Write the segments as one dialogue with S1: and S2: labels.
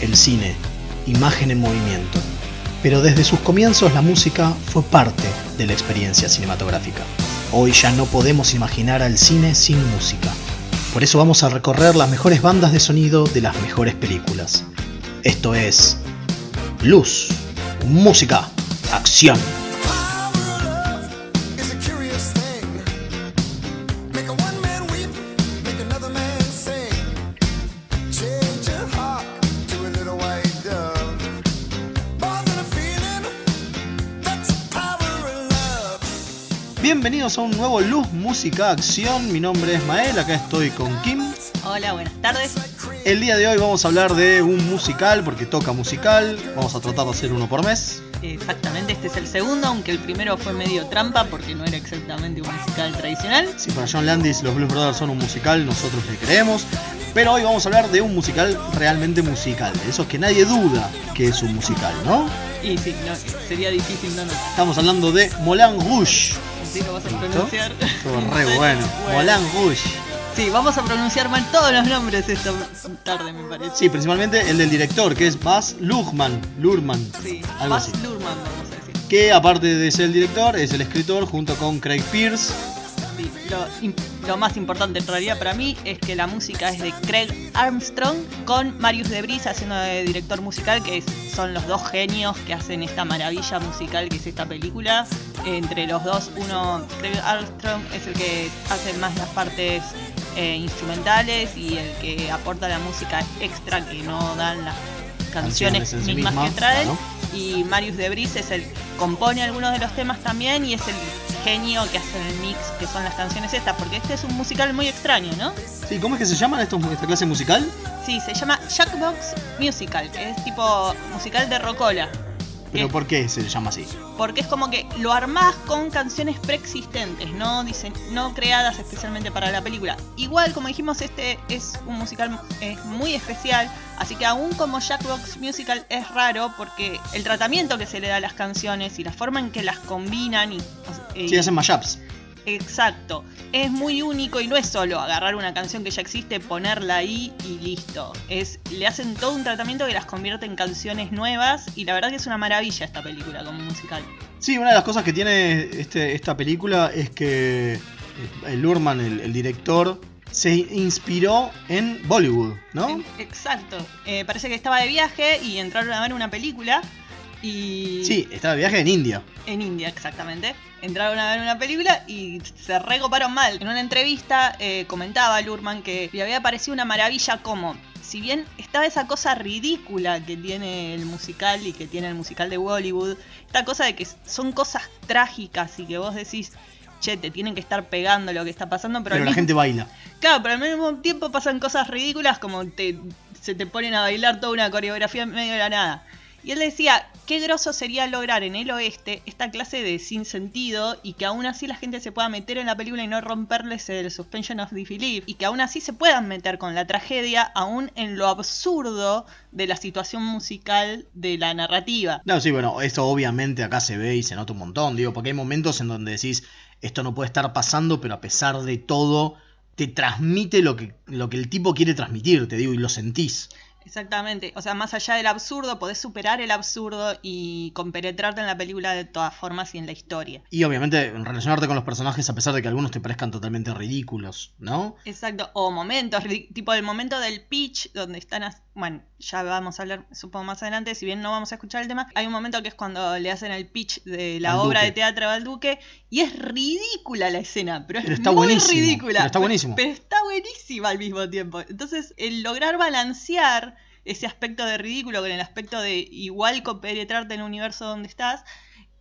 S1: el cine, imagen en movimiento. Pero desde sus comienzos la música fue parte de la experiencia cinematográfica. Hoy ya no podemos imaginar al cine sin música. Por eso vamos a recorrer las mejores bandas de sonido de las mejores películas. Esto es Luz, Música, Acción. Bienvenidos a un nuevo Luz Música Acción. Mi nombre es Mael, acá estoy con Kim.
S2: Hola, buenas tardes.
S1: El día de hoy vamos a hablar de un musical, porque toca musical. Vamos a tratar de hacer uno por mes.
S2: Exactamente, este es el segundo, aunque el primero fue medio trampa porque no era exactamente un musical tradicional.
S1: Si para John Landis los Blues Brothers son un musical, nosotros le creemos. Pero hoy vamos a hablar de un musical realmente musical. De esos que nadie duda que es un musical, ¿no?
S2: Y sí, no, sería difícil no notar.
S1: Estamos hablando de Moulin Rouge.
S2: Así lo vas a pronunciar.
S1: Estuvo re bueno. Moulin Rouge.
S2: Sí, vamos a pronunciar mal todos los nombres esta tarde, me parece.
S1: Sí, principalmente el del director, que es Baz Luhrmann. Luhrmann.
S2: Sí,
S1: Algo
S2: Baz
S1: así.
S2: Luhrmann, vamos a decir.
S1: Que aparte de ser el director, es el escritor junto con Craig Pierce.
S2: Lo, lo más importante en realidad para mí es que la música es de Craig Armstrong con Marius Debris haciendo de director musical, que es- son los dos genios que hacen esta maravilla musical que es esta película. Entre los dos, uno, Craig Armstrong es el que hace más las partes eh, instrumentales y el que aporta la música extra que no dan las canciones,
S1: Canciones en sí
S2: mismas que traen.
S1: claro.
S2: Y Marius Debris es el compone algunos de los temas también y es el genio que hace el mix, que son las canciones estas, porque este es un musical muy extraño, ¿no?
S1: Sí, ¿cómo es que se llaman estos, esta clase musical?
S2: Sí, se llama Jackbox Musical, que es tipo musical de rocola.
S1: ¿Pero por qué se llama así?
S2: Porque es como que lo armás con canciones preexistentes, no dicen, no creadas especialmente para la película. Igual, como dijimos, este es un musical eh, muy especial, así que aún como Jackbox Musical es raro porque el tratamiento que se le da a las canciones y la forma en que las combinan y, eh,
S1: Sí, hacen mashups.
S2: Exacto. Es muy único y no es solo agarrar una canción que ya existe, ponerla ahí y listo. Es, le hacen todo un tratamiento que las convierte en canciones nuevas y la verdad que es una maravilla esta película como musical.
S1: Sí, una de las cosas que tiene este, esta película es que eh, el Lurman, el, el director, se inspiró en Bollywood, ¿no?
S2: Exacto. Eh, parece que estaba de viaje y entraron a ver una película y...
S1: Sí, estaba de viaje en India.
S2: En India, exactamente. Entraron a ver una película y se recoparon mal. En una entrevista eh, comentaba Lurman que le había parecido una maravilla como, si bien estaba esa cosa ridícula que tiene el musical y que tiene el musical de Bollywood, esta cosa de que son cosas trágicas y que vos decís, che, te tienen que estar pegando lo que está pasando, pero,
S1: la
S2: mismo-
S1: gente baila.
S2: Claro, pero al mismo tiempo pasan cosas ridículas como te, se te ponen a bailar toda una coreografía en medio de la nada. Y él decía, qué groso sería lograr en el oeste esta clase de sinsentido y que aún así la gente se pueda meter en la película y no romperles el suspension of disbelief. Y que aún así se puedan meter con la tragedia, aún en lo absurdo de la situación musical de la narrativa.
S1: No, sí, bueno, esto obviamente acá se ve y se nota un montón, digo, porque hay momentos en donde decís, esto no puede estar pasando, pero a pesar de todo, te transmite lo que, lo que el tipo quiere transmitir, te digo, y lo sentís.
S2: Exactamente, o sea, más allá del absurdo, podés superar el absurdo y compenetrarte en la película de todas formas y en la historia.
S1: Y obviamente relacionarte con los personajes a pesar de que algunos te parezcan totalmente ridículos, ¿no?
S2: Exacto, o momentos, tipo el momento del pitch, donde están, bueno, ya vamos a hablar, supongo más adelante, si bien no vamos a escuchar el tema, hay un momento que es cuando le hacen el pitch de la
S1: Al
S2: obra
S1: Duque.
S2: de teatro al Duque, y es ridícula la escena, pero es
S1: Pero está
S2: muy
S1: buenísimo,
S2: ridícula.
S1: pero está buenísimo.
S2: Pero está buenísima al mismo tiempo. Entonces, el lograr balancear ese aspecto de ridículo con el aspecto de igual compenetrarte en el universo donde estás,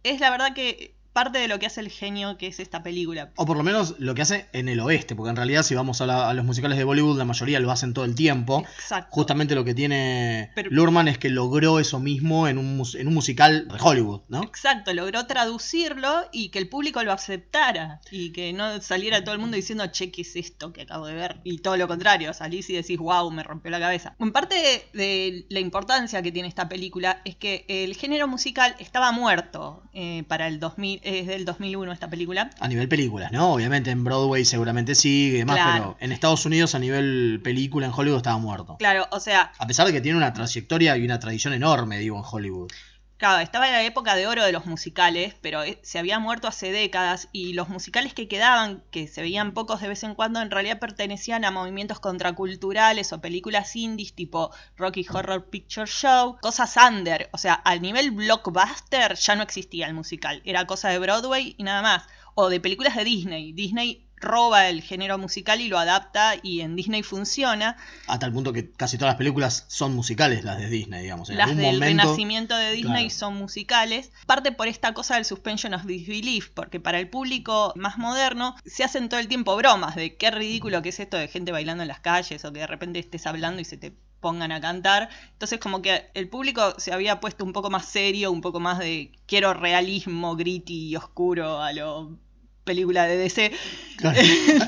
S2: es la verdad que parte de lo que hace el genio que es esta película.
S1: O por lo menos lo que hace en el oeste, porque en realidad si vamos a, la- a los musicales de Bollywood, la mayoría lo hacen todo el tiempo.
S2: Exacto.
S1: Justamente lo que tiene
S2: Pero-
S1: Lurman es que logró eso mismo en un, en un musical de Hollywood, ¿no?
S2: Exacto, logró traducirlo y que el público lo aceptara y que no saliera todo el mundo diciendo, che, ¿qué es esto que acabo de ver? Y todo lo contrario, salís y decís, wow, me rompió la cabeza. En parte de, de la importancia que tiene esta película es que el género musical estaba muerto eh, para el 2000, es del 2001 esta película.
S1: A nivel películas, ¿no? Obviamente en Broadway seguramente sigue y demás,
S2: Claro.
S1: pero en Estados Unidos a nivel película en Hollywood estaba muerto.
S2: Claro, o sea,
S1: A pesar de que tiene una trayectoria y una tradición enorme, digo, en Hollywood.
S2: Claro, estaba en la época de oro de los musicales, pero eh, se había muerto hace décadas y los musicales que quedaban, que se veían pocos de vez en cuando, en realidad pertenecían a movimientos contraculturales o películas indies tipo Rocky Horror Picture Show, cosas under, o sea, al nivel blockbuster ya no existía el musical, era cosa de Broadway y nada más, o de películas de Disney. Disney roba el género musical y lo adapta y en Disney funciona.
S1: A tal punto que casi todas las películas son musicales, las de Disney, digamos. En
S2: Las
S1: algún
S2: del
S1: momento.
S2: renacimiento de Disney
S1: Claro.
S2: son musicales. Parte por esta cosa del suspension of disbelief, porque para el público más moderno se hacen todo el tiempo bromas de qué ridículo que es esto de gente bailando en las calles o que de repente estés hablando y se te pongan a cantar. Entonces como que el público se había puesto un poco más serio, un poco más de quiero realismo gritty y oscuro a lo película de DC.
S1: Claro,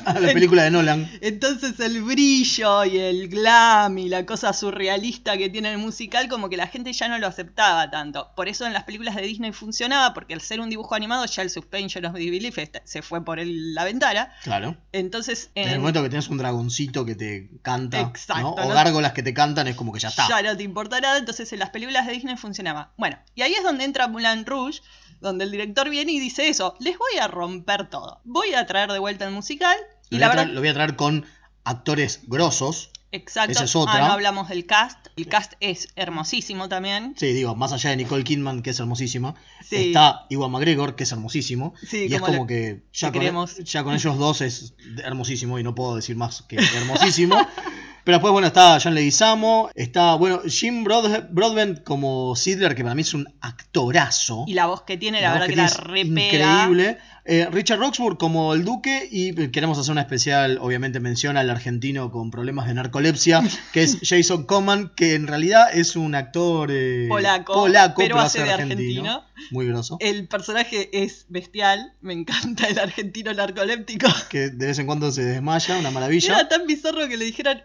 S1: a la película de Nolan.
S2: Entonces el brillo y el glam y la cosa surrealista que tiene el musical como que la gente ya no lo aceptaba tanto. Por eso en las películas de Disney funcionaba, porque al ser un dibujo animado ya el suspension of disbelief est- se fue por el- la ventana.
S1: Claro.
S2: Entonces
S1: En el
S2: en-
S1: momento que tienes un dragoncito que te canta,
S2: Exacto,
S1: ¿no? o
S2: ¿no?
S1: gárgolas que te cantan, es como que ya está.
S2: ya no te importa nada, entonces en las películas de Disney funcionaba. Bueno, y ahí es donde entra Moulin Rouge, donde el director viene y dice eso, les voy a romper todo. Voy a traer de vuelta el musical y
S1: Lo voy,
S2: la
S1: a traer,
S2: verdad...
S1: lo voy a traer con actores grosos.
S2: Exacto.
S1: Esa es otra.
S2: Ah, no hablamos del cast. El cast es hermosísimo también.
S1: Sí, digo, más allá de Nicole Kidman, que es hermosísima,
S2: Sí.
S1: está Iwan McGregor, que es hermosísimo.
S2: Sí,
S1: y es
S2: como
S1: que ya con, ya con ellos dos es hermosísimo y no puedo decir más que hermosísimo. Pero después, bueno, está John Leguizamo, está, bueno, Jim Broad- Broadbent como Sidler, que para mí es un actorazo.
S2: Y la voz que tiene, la,
S1: La
S2: verdad que,
S1: que
S2: la repega.
S1: Increíble. Eh, Richard Roxburgh como el duque y queremos hacer una especial, obviamente menciona al argentino con problemas de narcolepsia, que es Jason Coman, que en realidad es un actor eh,
S2: Polaco, pero hace de argentino.
S1: Muy grosso.
S2: El personaje es bestial. Me encanta el argentino narcoléptico.
S1: Que de vez en cuando se desmaya, una maravilla.
S2: Era tan bizarro que le dijeran.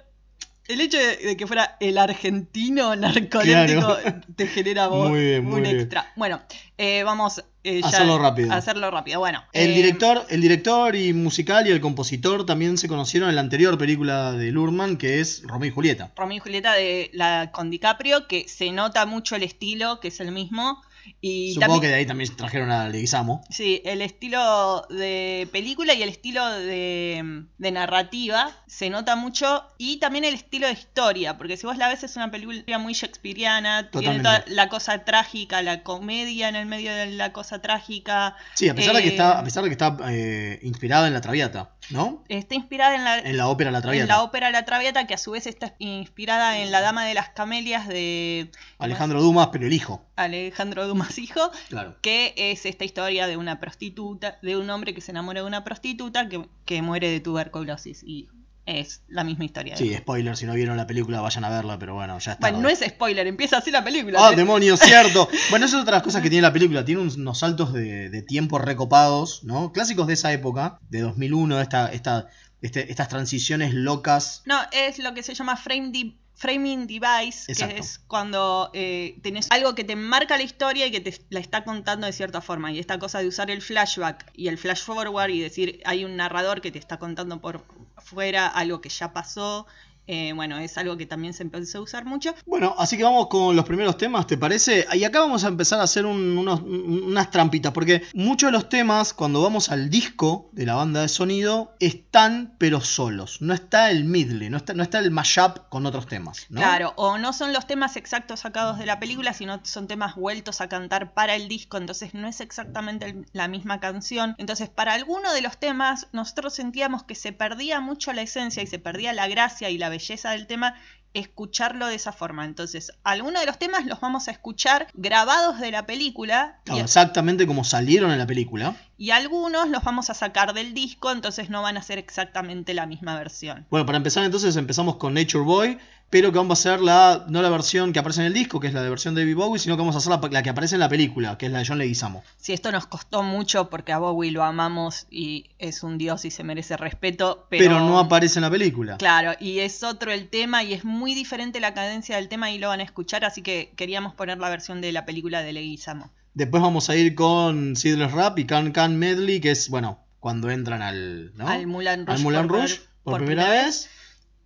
S2: El hecho de, de que fuera el argentino narcoléptico
S1: Claro.
S2: te genera vos
S1: Muy bien, muy
S2: un
S1: bien.
S2: extra. Bueno, eh, vamos eh, ya
S1: Hacerlo rápido.
S2: a hacerlo rápido. Bueno,
S1: El
S2: eh,
S1: director, el director y musical y el compositor también se conocieron en la anterior película de Lurman, que es Romeo y Julieta.
S2: Romeo y Julieta de la con DiCaprio, que se nota mucho el estilo, que es el mismo. Y
S1: Supongo
S2: también,
S1: que de ahí también trajeron a Leguizamo.
S2: Sí, el estilo de película y el estilo de, de narrativa se nota mucho. Y también el estilo de historia, porque si vos la ves es una película muy shakespeariana, tiene toda
S1: Totalmente.
S2: la cosa trágica, la comedia en el medio de la cosa trágica.
S1: Sí, a pesar de que
S2: Eh,
S1: está, a pesar de que está eh, inspirada en la Traviata, ¿no?
S2: Está inspirada en la,
S1: En la ópera La
S2: en
S1: Traviata.
S2: la ópera La Traviata, que a su vez está inspirada en La Dama de las Camelias de
S1: Alejandro Dumas, pero el hijo.
S2: Alejandro Dumas Hijo.
S1: Claro.
S2: que es esta historia de una prostituta, de un hombre que se enamora de una prostituta que, que muere de tuberculosis y es la misma historia.
S1: Sí, spoiler, si no vieron la película vayan a verla, pero bueno, ya está.
S2: bueno, no es spoiler, empieza así la película.
S1: Ah,
S2: ¿eh?
S1: demonios, cierto. Bueno, esas son otras cosas que tiene la película. Tiene unos saltos de, de tiempo recopados, ¿no? Clásicos de esa época, de 2001, esta, esta, este- estas transiciones locas.
S2: No, es lo que se llama frame de- framing device,
S1: Exacto.
S2: que es cuando eh, tenés algo que te marca la historia y que te la está contando de cierta forma. Y esta cosa de usar el flashback y el flash forward y decir hay un narrador que te está contando por fuera algo que ya pasó. Eh, bueno, es algo que también se empezó a usar mucho.
S1: Bueno, así que vamos con los primeros temas, ¿te parece? Y acá vamos a empezar a hacer un- unos- unas trampitas, porque muchos de los temas, cuando vamos al disco de la banda de sonido, están pero solos. No está el medley, no está, no está el mashup con otros temas, ¿no?
S2: Claro, o no son los temas exactos sacados de la película, sino son temas vueltos a cantar para el disco, entonces no es exactamente la misma canción. Entonces, para alguno de los temas, nosotros sentíamos que se perdía mucho la esencia y se perdía la gracia y la belleza del tema escucharlo de esa forma. Entonces, algunos de los temas los vamos a escuchar grabados de la película y,
S1: exactamente como salieron en la película.
S2: y algunos los vamos a sacar del disco, entonces no van a ser exactamente la misma versión.
S1: Bueno, para empezar entonces empezamos con Nature Boy, pero que vamos a hacer la, no la versión que aparece en el disco, que es la de versión de David Bowie, sino que vamos a hacer la, la que aparece en la película, que es la de John Leguizamo.
S2: Sí, esto nos costó mucho porque a Bowie lo amamos y es un dios y se merece respeto, pero...
S1: Pero no aparece en la película.
S2: Claro, y es otro el tema y es muy diferente la cadencia del tema y lo van a escuchar, así que queríamos poner la versión de la película de Leguizamo.
S1: Después vamos a ir con Seedless Rap y Can Can Medley, que es, bueno, cuando entran al, ¿no?
S2: Al Moulin Rouge,
S1: Al
S2: por-
S1: Rouge por,
S2: por
S1: primera
S2: primera
S1: vez.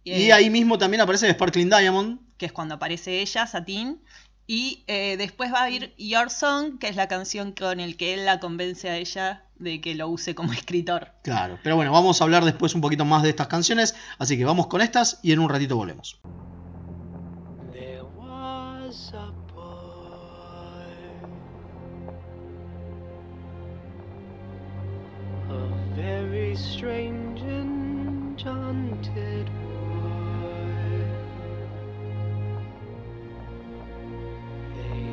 S2: Y,
S1: Y ahí mismo también aparece Sparkling Diamond.
S2: que es cuando aparece ella, Satín. Y eh, después va a ir Your Song, que es la canción con el que él la convence a ella de que lo use como escritor.
S1: Claro, pero bueno, vamos a hablar después un poquito más de estas canciones, así que vamos con estas y en un ratito volvemos.
S3: There was a boy, a very strange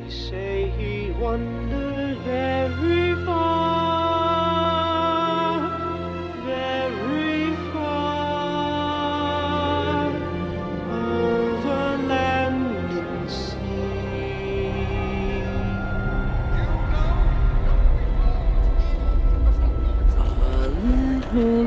S3: They say he wandered very far, very far over land and sea. A little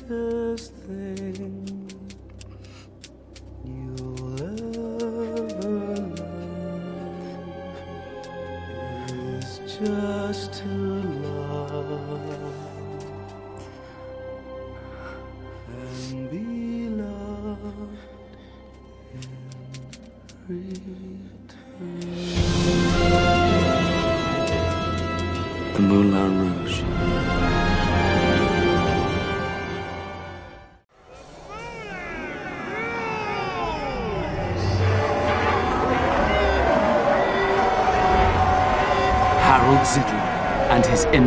S3: greatest thing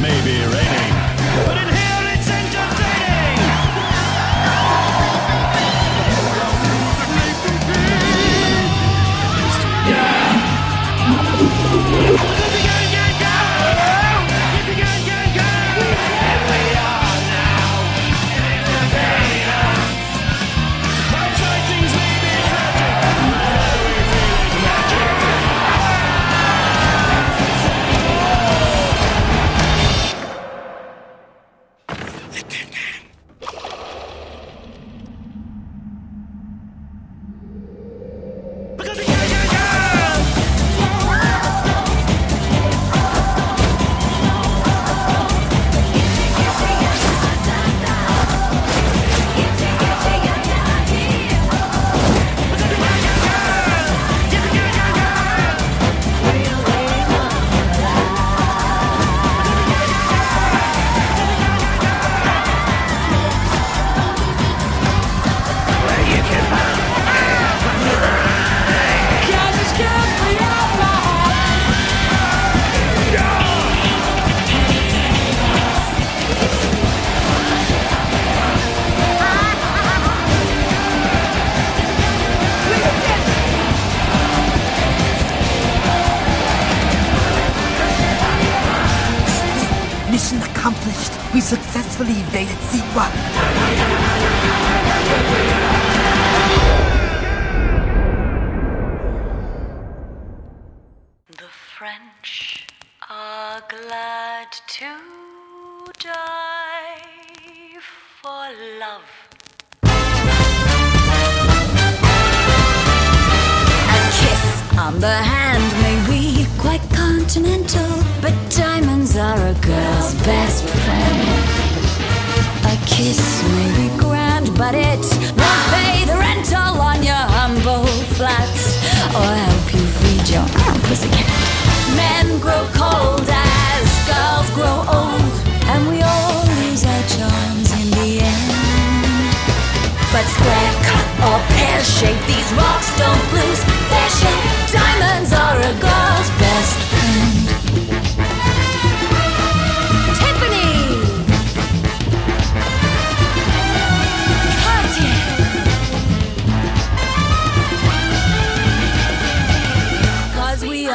S4: Maybe raining.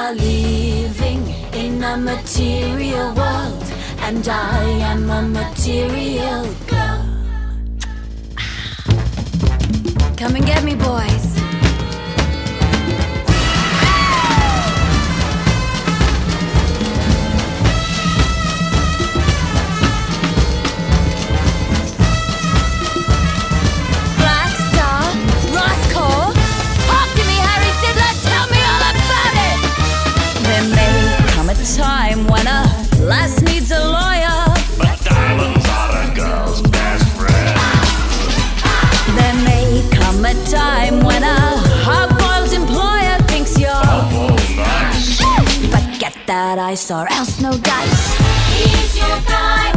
S4: Are
S5: living in a material world, and I am a material girl. Come and get me, boys. A lass needs a lawyer.
S6: But diamonds are a girl's best friend.
S5: There may come a time when a hard-boiled employer thinks you're
S6: nice.
S5: But get that ice or else no dice.
S7: He's your guy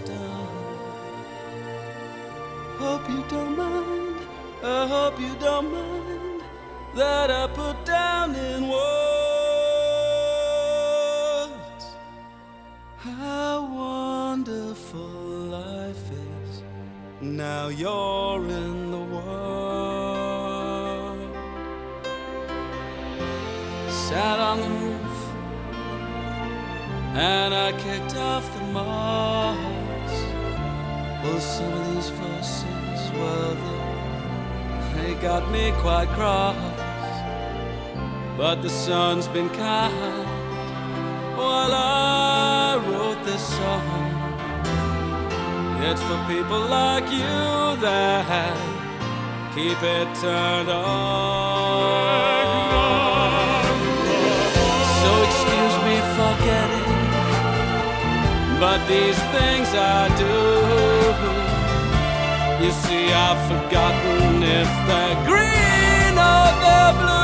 S8: done. Hope you don't mind. I hope you don't mind that I put down in words how wonderful life is. Now you're in the world. Sat on the roof and I kicked off the moss. Well, some of these verses, well, they, they got me quite cross. But the sun's been kind while I wrote this song. It's for people like you that keep it turned on. But these things I do. You see, I've forgotten if they're green or they're blue.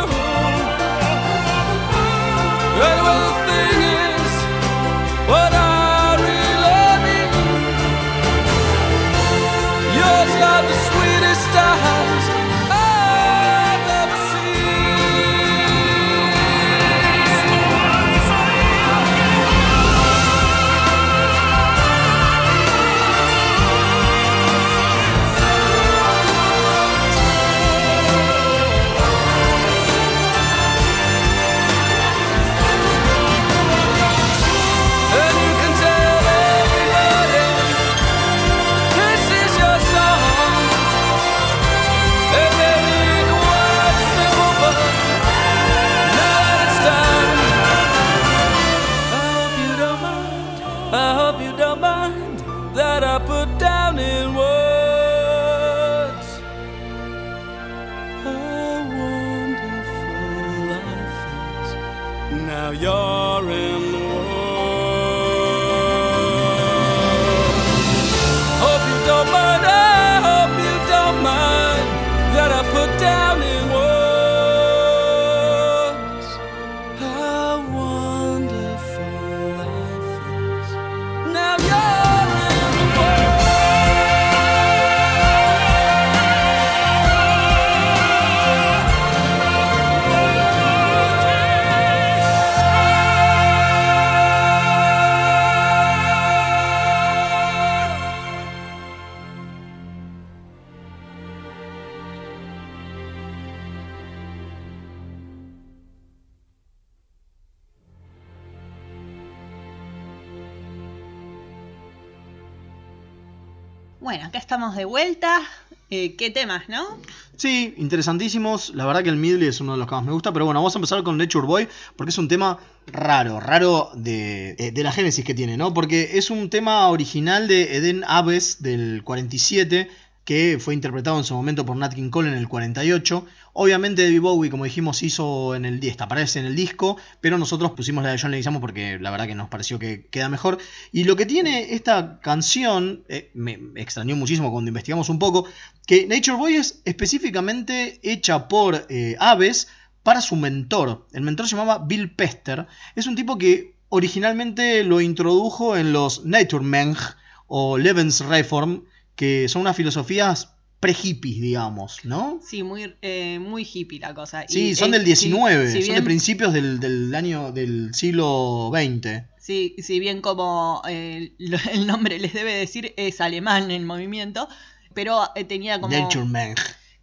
S2: Estamos de vuelta. Eh, ¿Qué temas, no?
S1: Sí, interesantísimos. La verdad que el Midley es uno de los que más me gusta. Pero bueno, vamos a empezar con Nature Boy. Porque es un tema raro, raro de, eh, de la génesis que tiene, ¿no? Porque es un tema original de Eden Aves del 47. Que fue interpretado en su momento por Nat King Cole en el 48. Obviamente David Bowie, como dijimos, hizo en el aparece en el disco, pero nosotros pusimos la de John Leguizamo porque la verdad que nos pareció que queda mejor. Y lo que tiene esta canción, eh, me extrañó muchísimo cuando investigamos un poco, que Nature Boy es específicamente hecha por eh, Aves para su mentor. El mentor se llamaba Bill Pester. Es un tipo que originalmente lo introdujo en los Naturemeng o Lebensreform, que son unas filosofías pre-hippies, digamos, ¿no?
S2: Sí, muy, eh, muy hippie la cosa.
S1: Sí,
S2: Y,
S1: son del 19,
S2: si- si
S1: son de principios del, del año del siglo XX.
S2: Sí, si bien como eh, el nombre les debe decir, es alemán el movimiento, pero eh, tenía como...
S1: Naturemeng.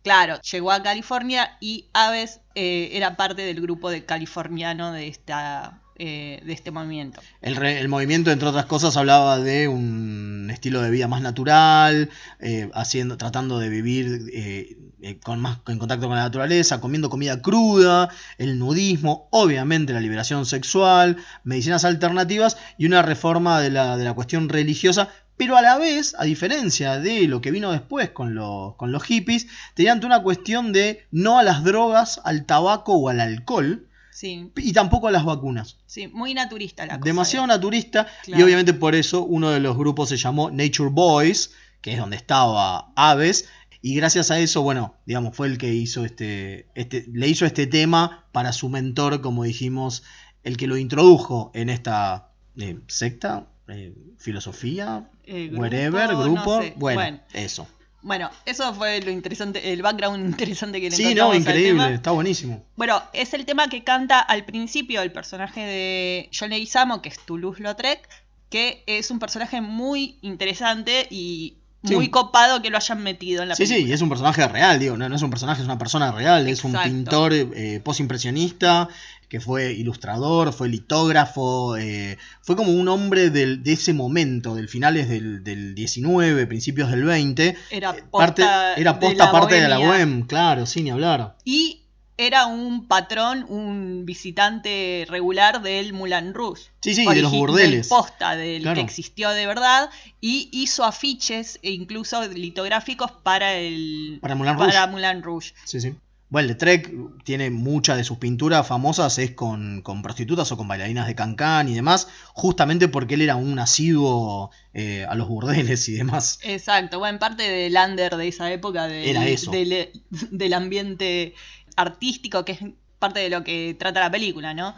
S2: Claro, llegó a California y Aves eh, era parte del grupo de californiano de, esta, eh, de este movimiento.
S1: El, movimiento, entre otras cosas, hablaba de un estilo de vida más natural, eh, haciendo, tratando de vivir eh, con más en contacto con la naturaleza, comiendo comida cruda, el nudismo, obviamente la liberación sexual, medicinas alternativas y una reforma de la, de la cuestión religiosa. Pero a la vez, a diferencia de lo que vino después con, los- con los hippies, tenían una cuestión de no a las drogas, al tabaco o al alcohol,
S2: Sí,
S1: y tampoco a las vacunas
S2: sí, muy naturista la cosa.
S1: demasiado naturista y obviamente por eso uno de los grupos se llamó Nature Boys, que es donde estaba Aves, y gracias a eso, bueno, digamos, fue el que hizo este, este le hizo este tema para su mentor, como dijimos, el que lo introdujo en esta eh, secta, eh, filosofía,
S2: Eh, grupo,
S1: wherever,
S2: no
S1: grupo,
S2: sé.
S1: bueno,
S2: Bueno.
S1: eso.
S2: Bueno, eso fue lo interesante, el background interesante que le
S1: Sí, no, increíble, está buenísimo.
S2: Bueno, es el tema que canta al principio el personaje de John Leguizamo, que es Toulouse-Lautrec, que es un personaje muy interesante y
S1: Sí.
S2: muy copado que lo hayan metido en la
S1: Sí, sí,
S2: película.
S1: y es un personaje real, digo, no, no es un personaje, es una persona real, es un pintor eh, postimpresionista que fue ilustrador, fue litógrafo, eh, fue como un hombre del- de ese momento, del finales del, del 19, principios del 20.
S2: Era
S1: eh, parte,
S2: posta
S1: era
S2: de
S1: posta
S2: la
S1: parte de la
S2: bohemia.
S1: web, claro, sin ni hablar.
S2: Y era un patrón, un visitante regular del Moulin Rouge.
S1: Sí, sí, de los burdeles.
S2: del posta, del
S1: Claro.
S2: que existió de verdad. Y hizo afiches e incluso litográficos para el
S1: Para Moulin Rouge.
S2: para Moulin Rouge.
S1: Sí, sí. Bueno, Trek tiene muchas de sus pinturas famosas es con, con prostitutas o con bailarinas de cancán y demás, justamente porque él era un asiduo eh, a los burdeles y demás.
S2: Exacto, bueno, en parte del under de esa época, del,
S1: Era eso.
S2: Del, del ambiente artístico, que es parte de lo que trata la película, ¿no?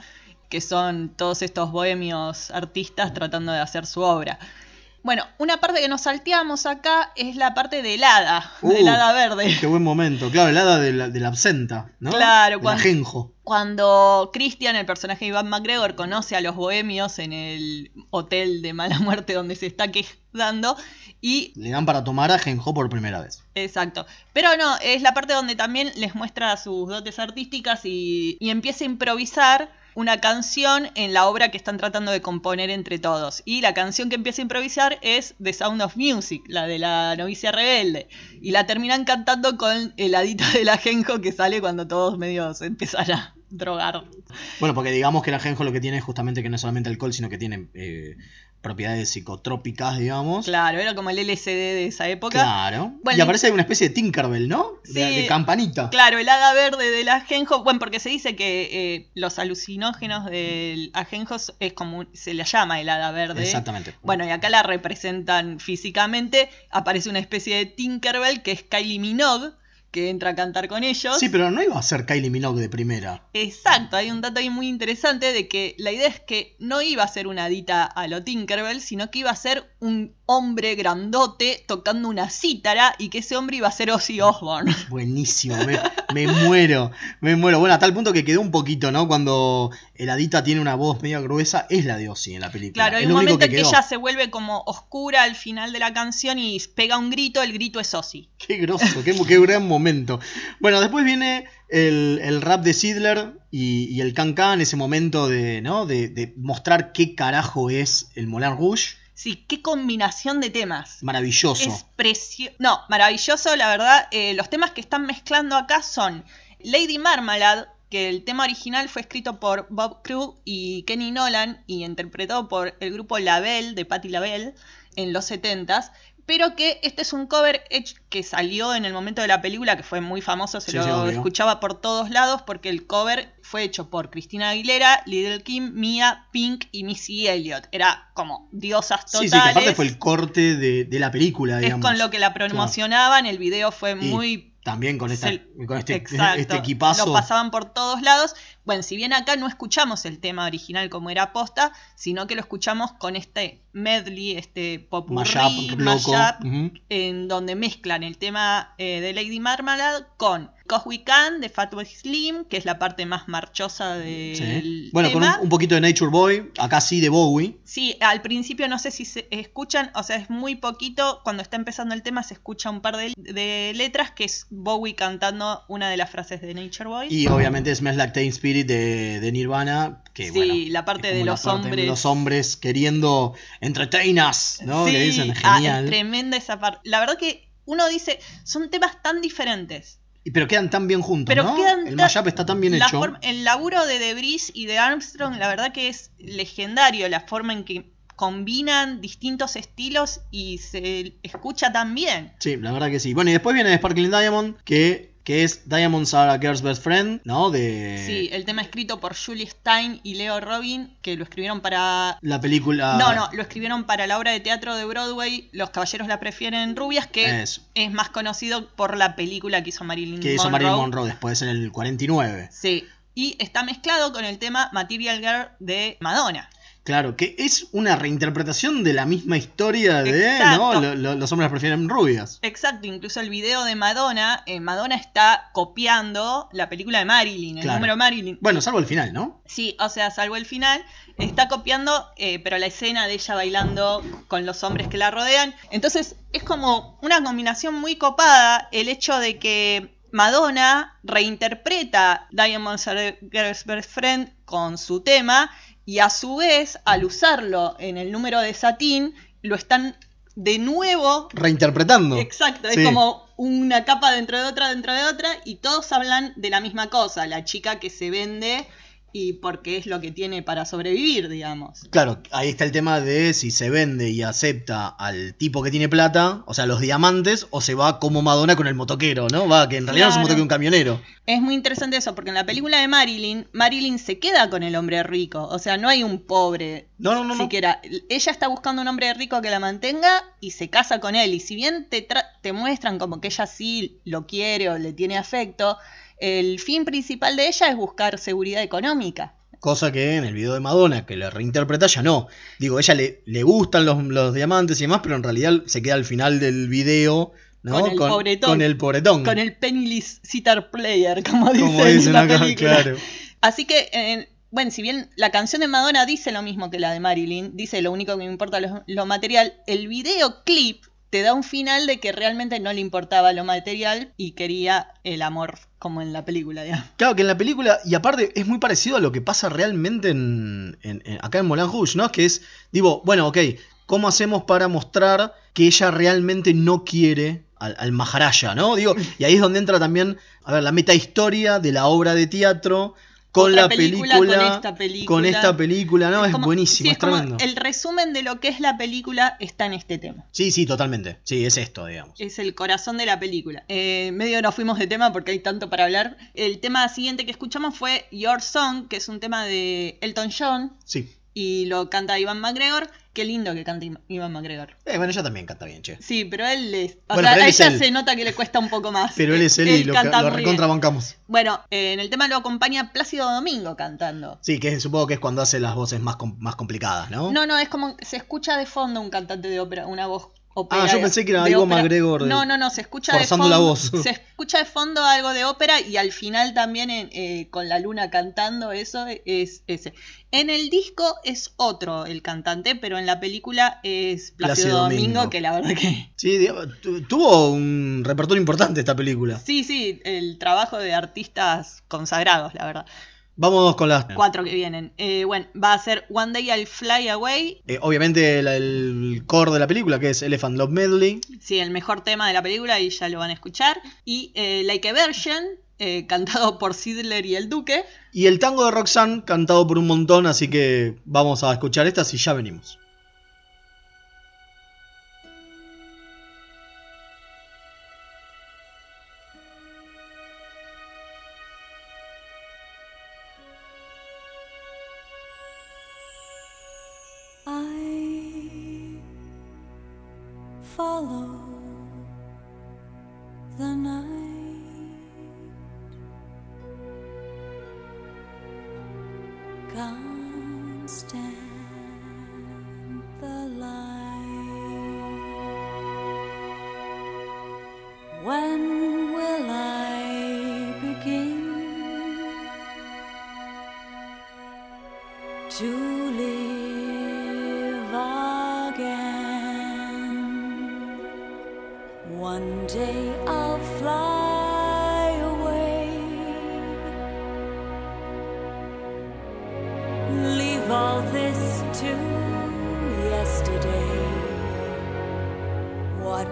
S2: Que son todos estos bohemios artistas tratando de hacer su obra. Bueno, una parte que nos salteamos acá es la parte del hada, del
S1: Uh,
S2: hada verde.
S1: Qué buen momento. Claro, el hada de la, de la absenta, ¿no?
S2: Claro,
S1: Del
S2: cuando-
S1: ajenjo.
S2: Cuando Christian, el personaje de Iván McGregor, conoce a los bohemios en el hotel de mala muerte donde se está quedando y
S1: Le dan para tomar ajenjo por primera vez.
S2: Exacto. Pero no, es la parte donde también les muestra sus dotes artísticas y, y empieza a improvisar una canción en la obra que están tratando de componer entre todos. Y la canción que empieza a improvisar es The Sound of Music, la de la novicia rebelde. Y la terminan cantando con el hadito del ajenjo que sale cuando todos medio se empiezan a drogar.
S1: Bueno, porque digamos que el ajenjo lo que tiene es justamente que no es solamente alcohol, sino que tiene eh, propiedades psicotrópicas, digamos.
S2: Claro, era como el LSD de esa época.
S1: Claro.
S2: Bueno,
S1: y aparece una especie de Tinkerbell, ¿no? De,
S2: Sí.
S1: de campanita.
S2: Claro, el hada verde del ajenjo, bueno, porque se dice que eh, los alucinógenos del ajenjo es como, se le llama el hada verde.
S1: Exactamente.
S2: Bueno, y acá la representan físicamente, aparece una especie de Tinkerbell que es Kylie Minogue, que entra a cantar con ellos.
S1: Sí, pero no iba a ser Kylie Minogue de primera.
S2: Exacto, hay un dato ahí muy interesante de que la idea es que no iba a ser una dita a lo Tinkerbell, sino que iba a ser un hombre grandote tocando una cítara y que ese hombre iba a ser Ozzy Osbourne.
S1: Buenísimo, me, me muero, me muero. Bueno, a tal punto que quedó un poquito, ¿no? Cuando el Adita tiene una voz medio gruesa, es la de Ozzy en la película.
S2: Claro, hay un momento en que ella se vuelve como oscura al final de la canción y pega un grito, el grito es Ozzy.
S1: Qué grosso, qué, qué gran momento. Bueno, después viene el, el rap de Sidler y, y el Can Can, ese momento de, ¿no? De, de mostrar qué carajo es el Moulin Rouge.
S2: Sí, qué combinación de temas.
S1: Maravilloso.
S2: Es precioso. No, maravilloso, la verdad. Eh, los temas que están mezclando acá son Lady Marmalade, que el tema original fue escrito por Bob Crew y Kenny Nolan y interpretado por el grupo Labelle de Patti Labelle en los 70s. Pero que este es un cover hecho- que salió en el momento de la película, que fue muy famoso, se
S1: Sí,
S2: lo
S1: sí,
S2: escuchaba por todos lados, porque el cover fue hecho por Christina Aguilera, Little Kim, Mia, Pink y Missy Elliott. Era como diosas
S1: Sí,
S2: totales.
S1: sí, que aparte fue el corte de, de la película,
S2: Es
S1: digamos.
S2: con lo que la promocionaban, el video fue muy...
S1: También con, esta, con este,
S2: Exacto,
S1: este equipazo.
S2: Lo pasaban por todos lados. Bueno, si bien acá no escuchamos el tema original como era posta, sino que lo escuchamos con este medley, este popurrí,
S1: Mashup,
S2: en donde mezclan el tema eh, de Lady Marmalade con Cause We Can de Fatboy Slim, que es la parte más marchosa del
S1: Sí. Bueno, con
S2: tema.
S1: un, un poquito de Nature Boy, acá sí de Bowie.
S2: Sí, al principio no sé si se escuchan, o sea, es muy poquito. Cuando está empezando el tema se escucha un par de, de letras que es Bowie cantando una de las frases de Nature Boy.
S1: Y obviamente Smells Like Teen Spirit de, de Nirvana. Que,
S2: Sí,
S1: bueno,
S2: la parte de los
S1: parte
S2: hombres.
S1: Los hombres queriendo entertain us, ¿no?
S2: Sí,
S1: Que dicen,
S2: ah,
S1: genial.
S2: es tremenda esa parte. La verdad que uno dice, son temas tan diferentes.
S1: Pero quedan tan bien juntos,
S2: Pero
S1: ¿no?
S2: quedan
S1: El mashup está tan bien hecho.
S2: forma- el laburo de Debris y de Armstrong, la verdad que es legendario la forma en que combinan distintos estilos y se escucha tan bien.
S1: Sí, la verdad que sí. Bueno, y después viene Sparkling Diamond, que, que es Diamonds Are a Girl's Best Friend, ¿no? De
S2: Sí, el tema escrito por Julie Stein y Leo Robin, que lo escribieron para...
S1: la película...
S2: No, no, lo escribieron para la obra de teatro de Broadway, Los Caballeros la prefieren rubias, que
S1: Eso.
S2: es más conocido por la película que hizo Marilyn
S1: Que hizo
S2: Monroe.
S1: Marilyn Monroe después en el 49.
S2: Sí, y está mezclado con el tema Material Girl de Madonna.
S1: Claro, que es una reinterpretación de la misma historia de. ¿no? Lo- lo- los hombres prefieren rubias.
S2: Exacto, incluso el video de Madonna, eh, Madonna está copiando la película de Marilyn, el
S1: Claro.
S2: número Marilyn.
S1: Bueno, salvo el final, ¿no?
S2: Sí, o sea, salvo el final, está copiando, eh, pero la escena de ella bailando con los hombres que la rodean. Entonces, es como una combinación muy copada el hecho de que Madonna reinterpreta Diamonds Are Girl's Best Friend con su tema y a su vez, al usarlo en el número de Satín, lo están de nuevo
S1: Reinterpretando.
S2: Exacto, es como una capa dentro de otra, dentro de otra, y todos hablan de la misma cosa, la chica que se vende y porque es lo que tiene para sobrevivir, digamos.
S1: Claro, ahí está el tema de si se vende y acepta al tipo que tiene plata, o sea, los diamantes, o se va como Madonna con el motoquero, ¿no? Va, que en realidad no es un motoquero, un camionero.
S2: Es muy interesante eso, porque en la película de Marilyn, Marilyn se queda con el hombre rico, o sea, no hay un pobre
S1: No, no, no, no.
S2: siquiera. Ella está buscando un hombre rico que la mantenga y se casa con él, y si bien te, tra- te muestran como que ella sí lo quiere o le tiene afecto, el fin principal de ella es buscar seguridad económica.
S1: Cosa que en el video de Madonna, que la reinterpreta, ya no. Digo, ella le, le gustan los, los diamantes y demás, pero en realidad se queda al final del video, ¿no?
S2: Con el pobretón.
S1: con el pobretón.
S2: Con el penniless sitar player, como dicen,
S1: Como dicen
S2: en la
S1: acá,
S2: película.
S1: claro.
S2: Así que, eh, bueno, si bien la canción de Madonna dice lo mismo que la de Marilyn, dice lo único que me importa lo, lo material, el videoclip te da un final de que realmente no le importaba lo material y quería el amor como en la película, digamos.
S1: Claro que en la película, y aparte es muy parecido a lo que pasa realmente en, acá en Moulin Rouge, ¿no? Que es, digo, bueno, ok, ¿cómo hacemos para mostrar que ella realmente no quiere al, al ¿no? Digo, y ahí es donde entra también, a ver, la metahistoria de la obra de teatro, con la
S2: película,
S1: película,
S2: con esta película.
S1: con esta película, no, es,
S2: como-
S1: buenísimo,
S2: sí,
S1: es, tremendo.
S2: el resumen de lo que es la película está en este tema.
S1: Sí, sí, totalmente. Sí, es esto, digamos.
S2: Es el corazón de la película. Eh, medio nos fuimos de tema porque hay tanto para hablar. El tema siguiente que escuchamos fue Your Song, que es un tema de Elton John
S1: Sí.
S2: y lo canta Iván McGregor. Qué lindo que canta Iván McGregor.
S1: Eh, bueno, ella también canta bien, che.
S2: Sí, pero él es. O
S1: Bueno,
S2: sea, a
S1: él
S2: ella
S1: él.
S2: se nota que le cuesta un poco más.
S1: Pero él es él y lo, lo recontrabancamos.
S2: Bueno, eh, en el tema lo acompaña Plácido Domingo cantando.
S1: Sí, que es- supongo que es cuando hace las voces más, com- más complicadas, ¿no?
S2: No, no, es como se escucha de fondo un cantante de ópera, una voz ópera.
S1: Ah, yo pensé que era algo
S2: ópera.
S1: MacGregor de-
S2: No, no, no, se escucha de
S1: la
S2: fondo.
S1: voz.
S2: Se escucha de fondo algo de ópera y al final también en- eh, con la luna cantando, eso es ese. En el disco es otro el cantante, pero en la película es Plácido,
S1: Plácido
S2: Domingo,
S1: Domingo.
S2: que la verdad que.
S1: Sí, digamos, tu- tuvo un repertorio importante esta película.
S2: Sí, sí, el trabajo de artistas consagrados, la verdad.
S1: Vamos con las...
S2: Cuatro que vienen. Eh, bueno, va a ser One Day I'll Fly Away,
S1: Eh, obviamente la- el core de la película, que es Elephant Love Medley.
S2: Sí, el mejor tema de la película y ya lo van a escuchar. Y eh, Like a Virgin, cantado por Sidler y el Duque.
S1: Y el tango de Roxanne, cantado por un montón, así que vamos a escuchar estas y ya venimos.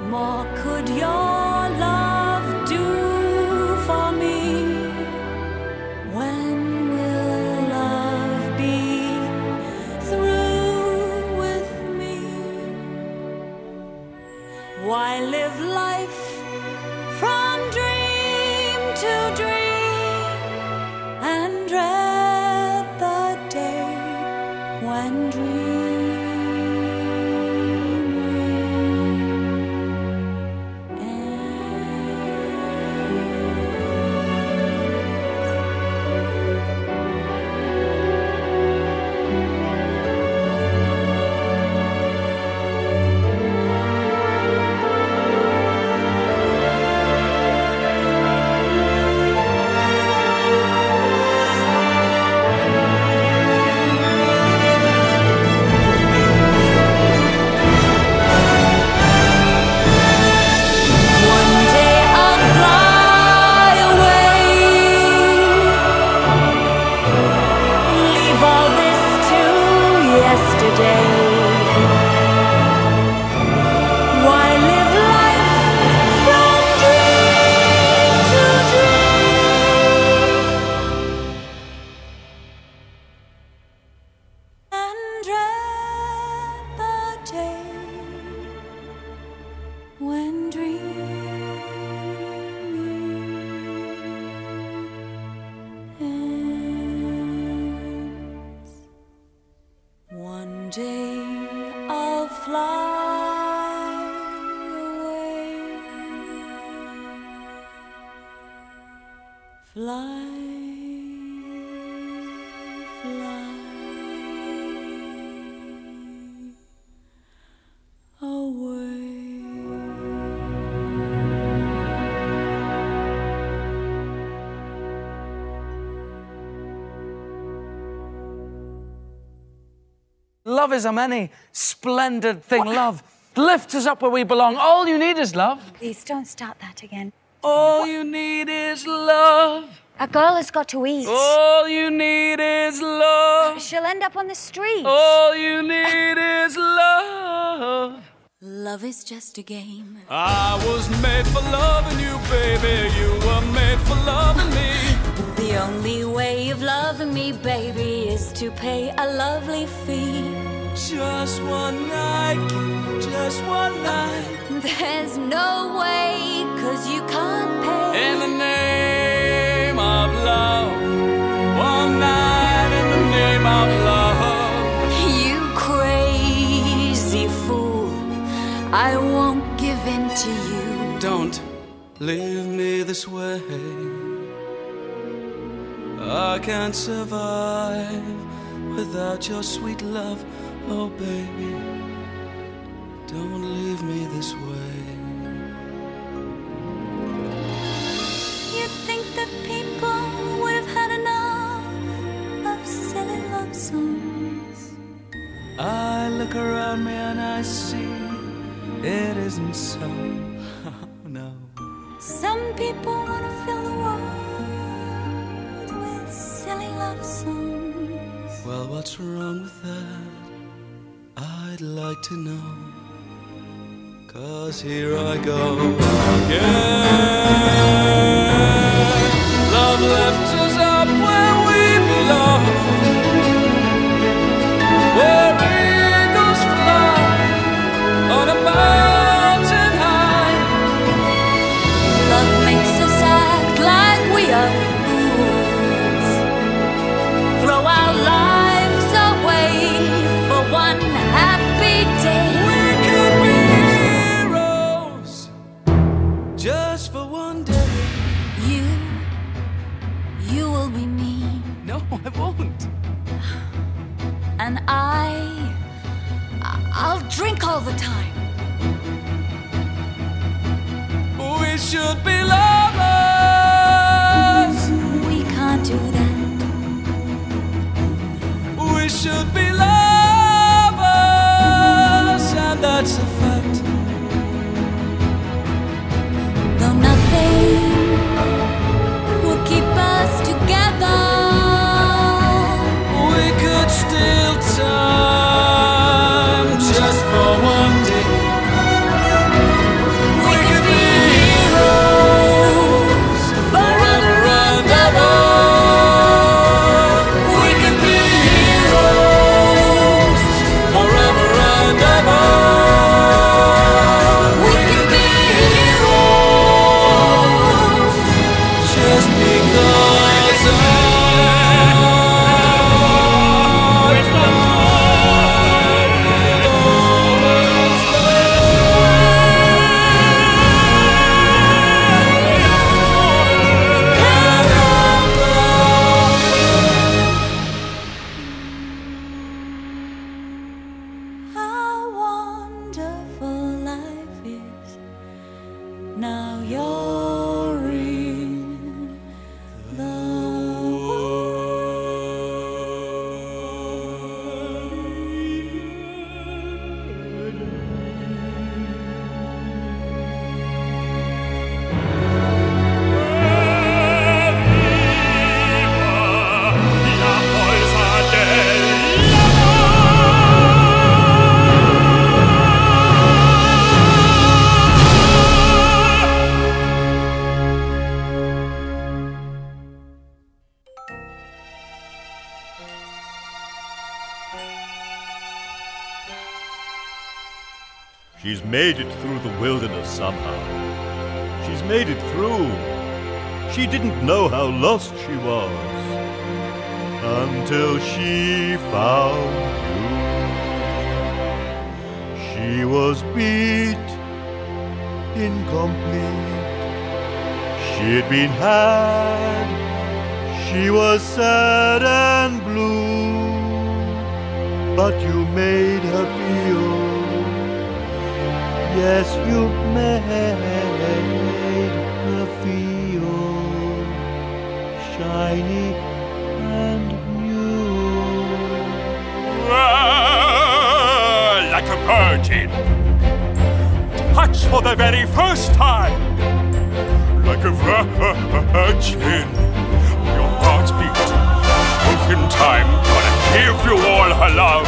S5: More could your Love
S9: is a many splendid thing. Love lifts us up where we belong. All you need is love.
S10: Please don't start that again.
S9: All you need is love.
S10: A girl has got to eat.
S9: All you need is love.
S10: She'll end up on the street.
S9: All you need is love.
S5: Love is just a game.
S8: I was made for loving you, baby. You were made for loving me.
S5: The only way of loving me, baby, is to pay a lovely fee.
S8: Just one night, just one night.
S5: There's no way, cause you can't pay.
S8: In the name of love, one night in the name of love.
S5: You crazy fool, I won't give in to you.
S8: Don't leave me this way. I can't survive without your sweet love, oh baby. Don't leave me this way.
S5: You'd think that people would have had enough of silly love songs.
S8: I look around me and I see it isn't so. no.
S5: Some people want to fill the world with silly love songs.
S8: Well, what's wrong with that? I'd like to know. Cause here I go again. Love left No, won't.
S5: and I, I- I'll drink all the time.
S8: We should be lovers.
S5: We can't do that.
S8: We should be lovers, and that's a fact.
S6: Shiny and new.
S11: Ah, like a virgin. Touch for the very first time. Like a virgin. Your heart's beat. In time, gonna give you all her love.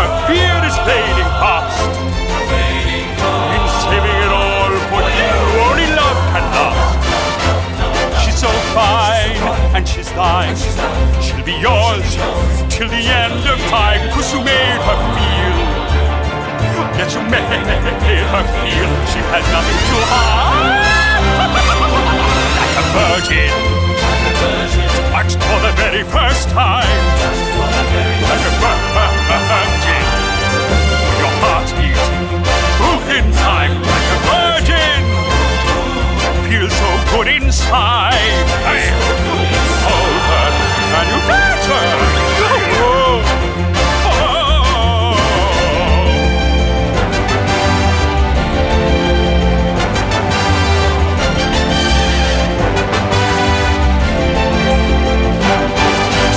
S11: Her fear is fading fast. In saving it all for you, only love can last. She's so fine, and she's thine. She'll be yours till the end of time, cause you made her feel. Yes, you made her feel she had nothing to hide. Like a virgin, touched for the very first time. Like a virgin, your heart's beat in time. Like a virgin, feel so good inside. Hey,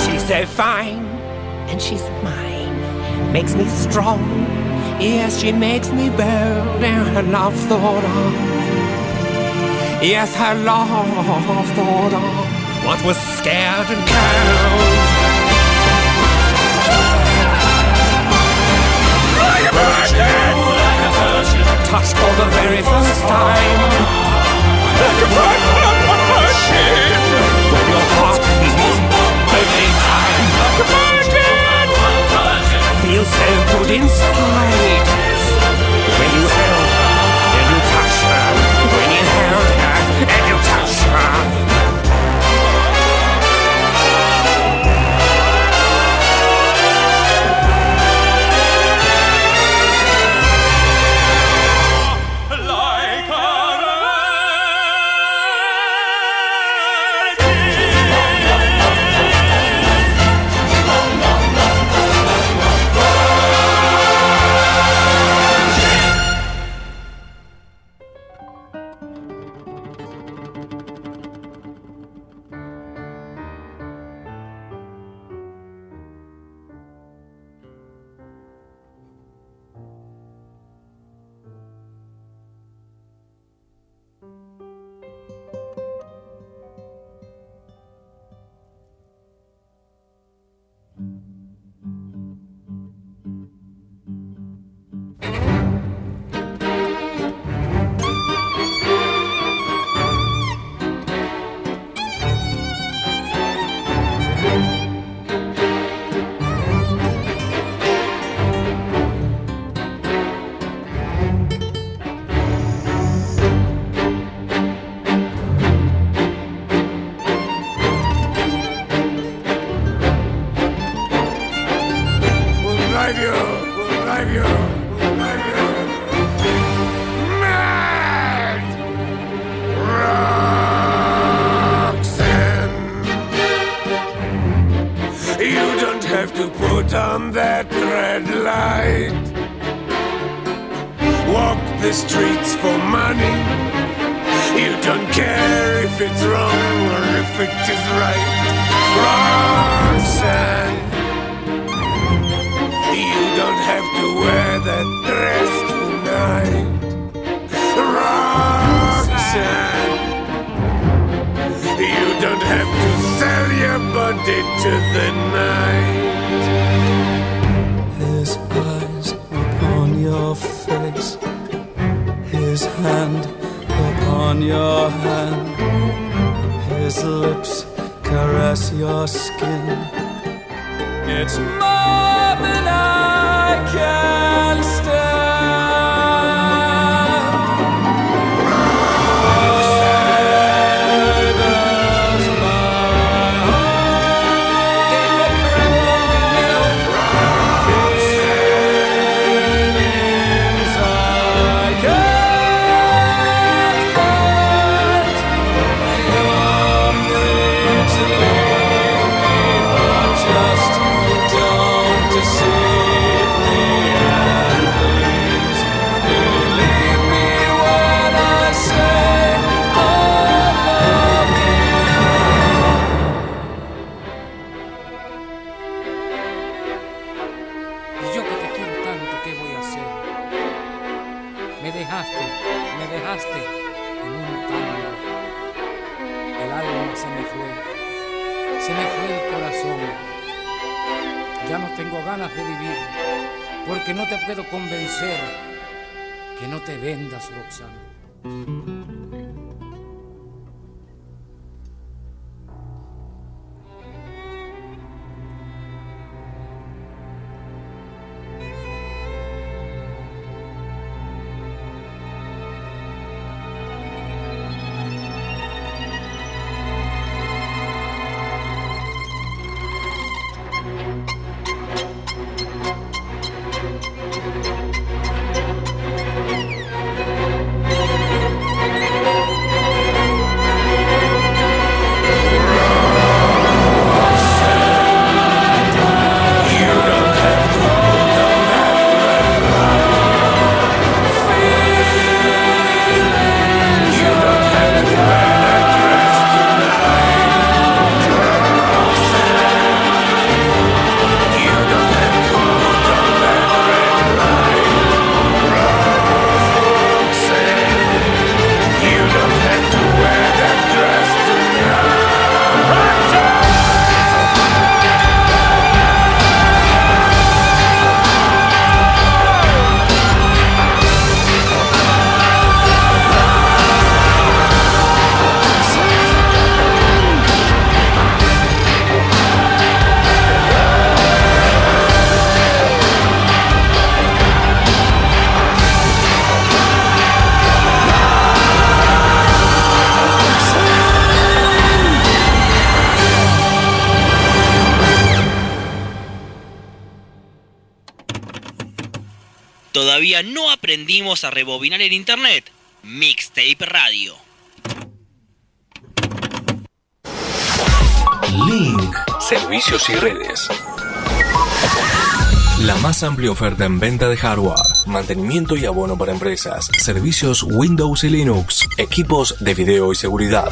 S8: She's so fine, and she's mine. Makes me strong. Yes, she makes me bold, and her love thought of. Yes, her love thought of what was scared and cold. Like a virgin, like a virgin, touched for the very first time. Like a virgin, when your heart beats every time. Like a virgin, feels so good inside. When you held her and you touched her, when you held her and you touched her.
S12: Todavía no aprendimos a rebobinar el internet. Mixtape Radio.
S13: Link. Servicios y redes. La más amplia oferta en venta de hardware, mantenimiento y abono para empresas, servicios Windows y Linux, equipos de video y seguridad.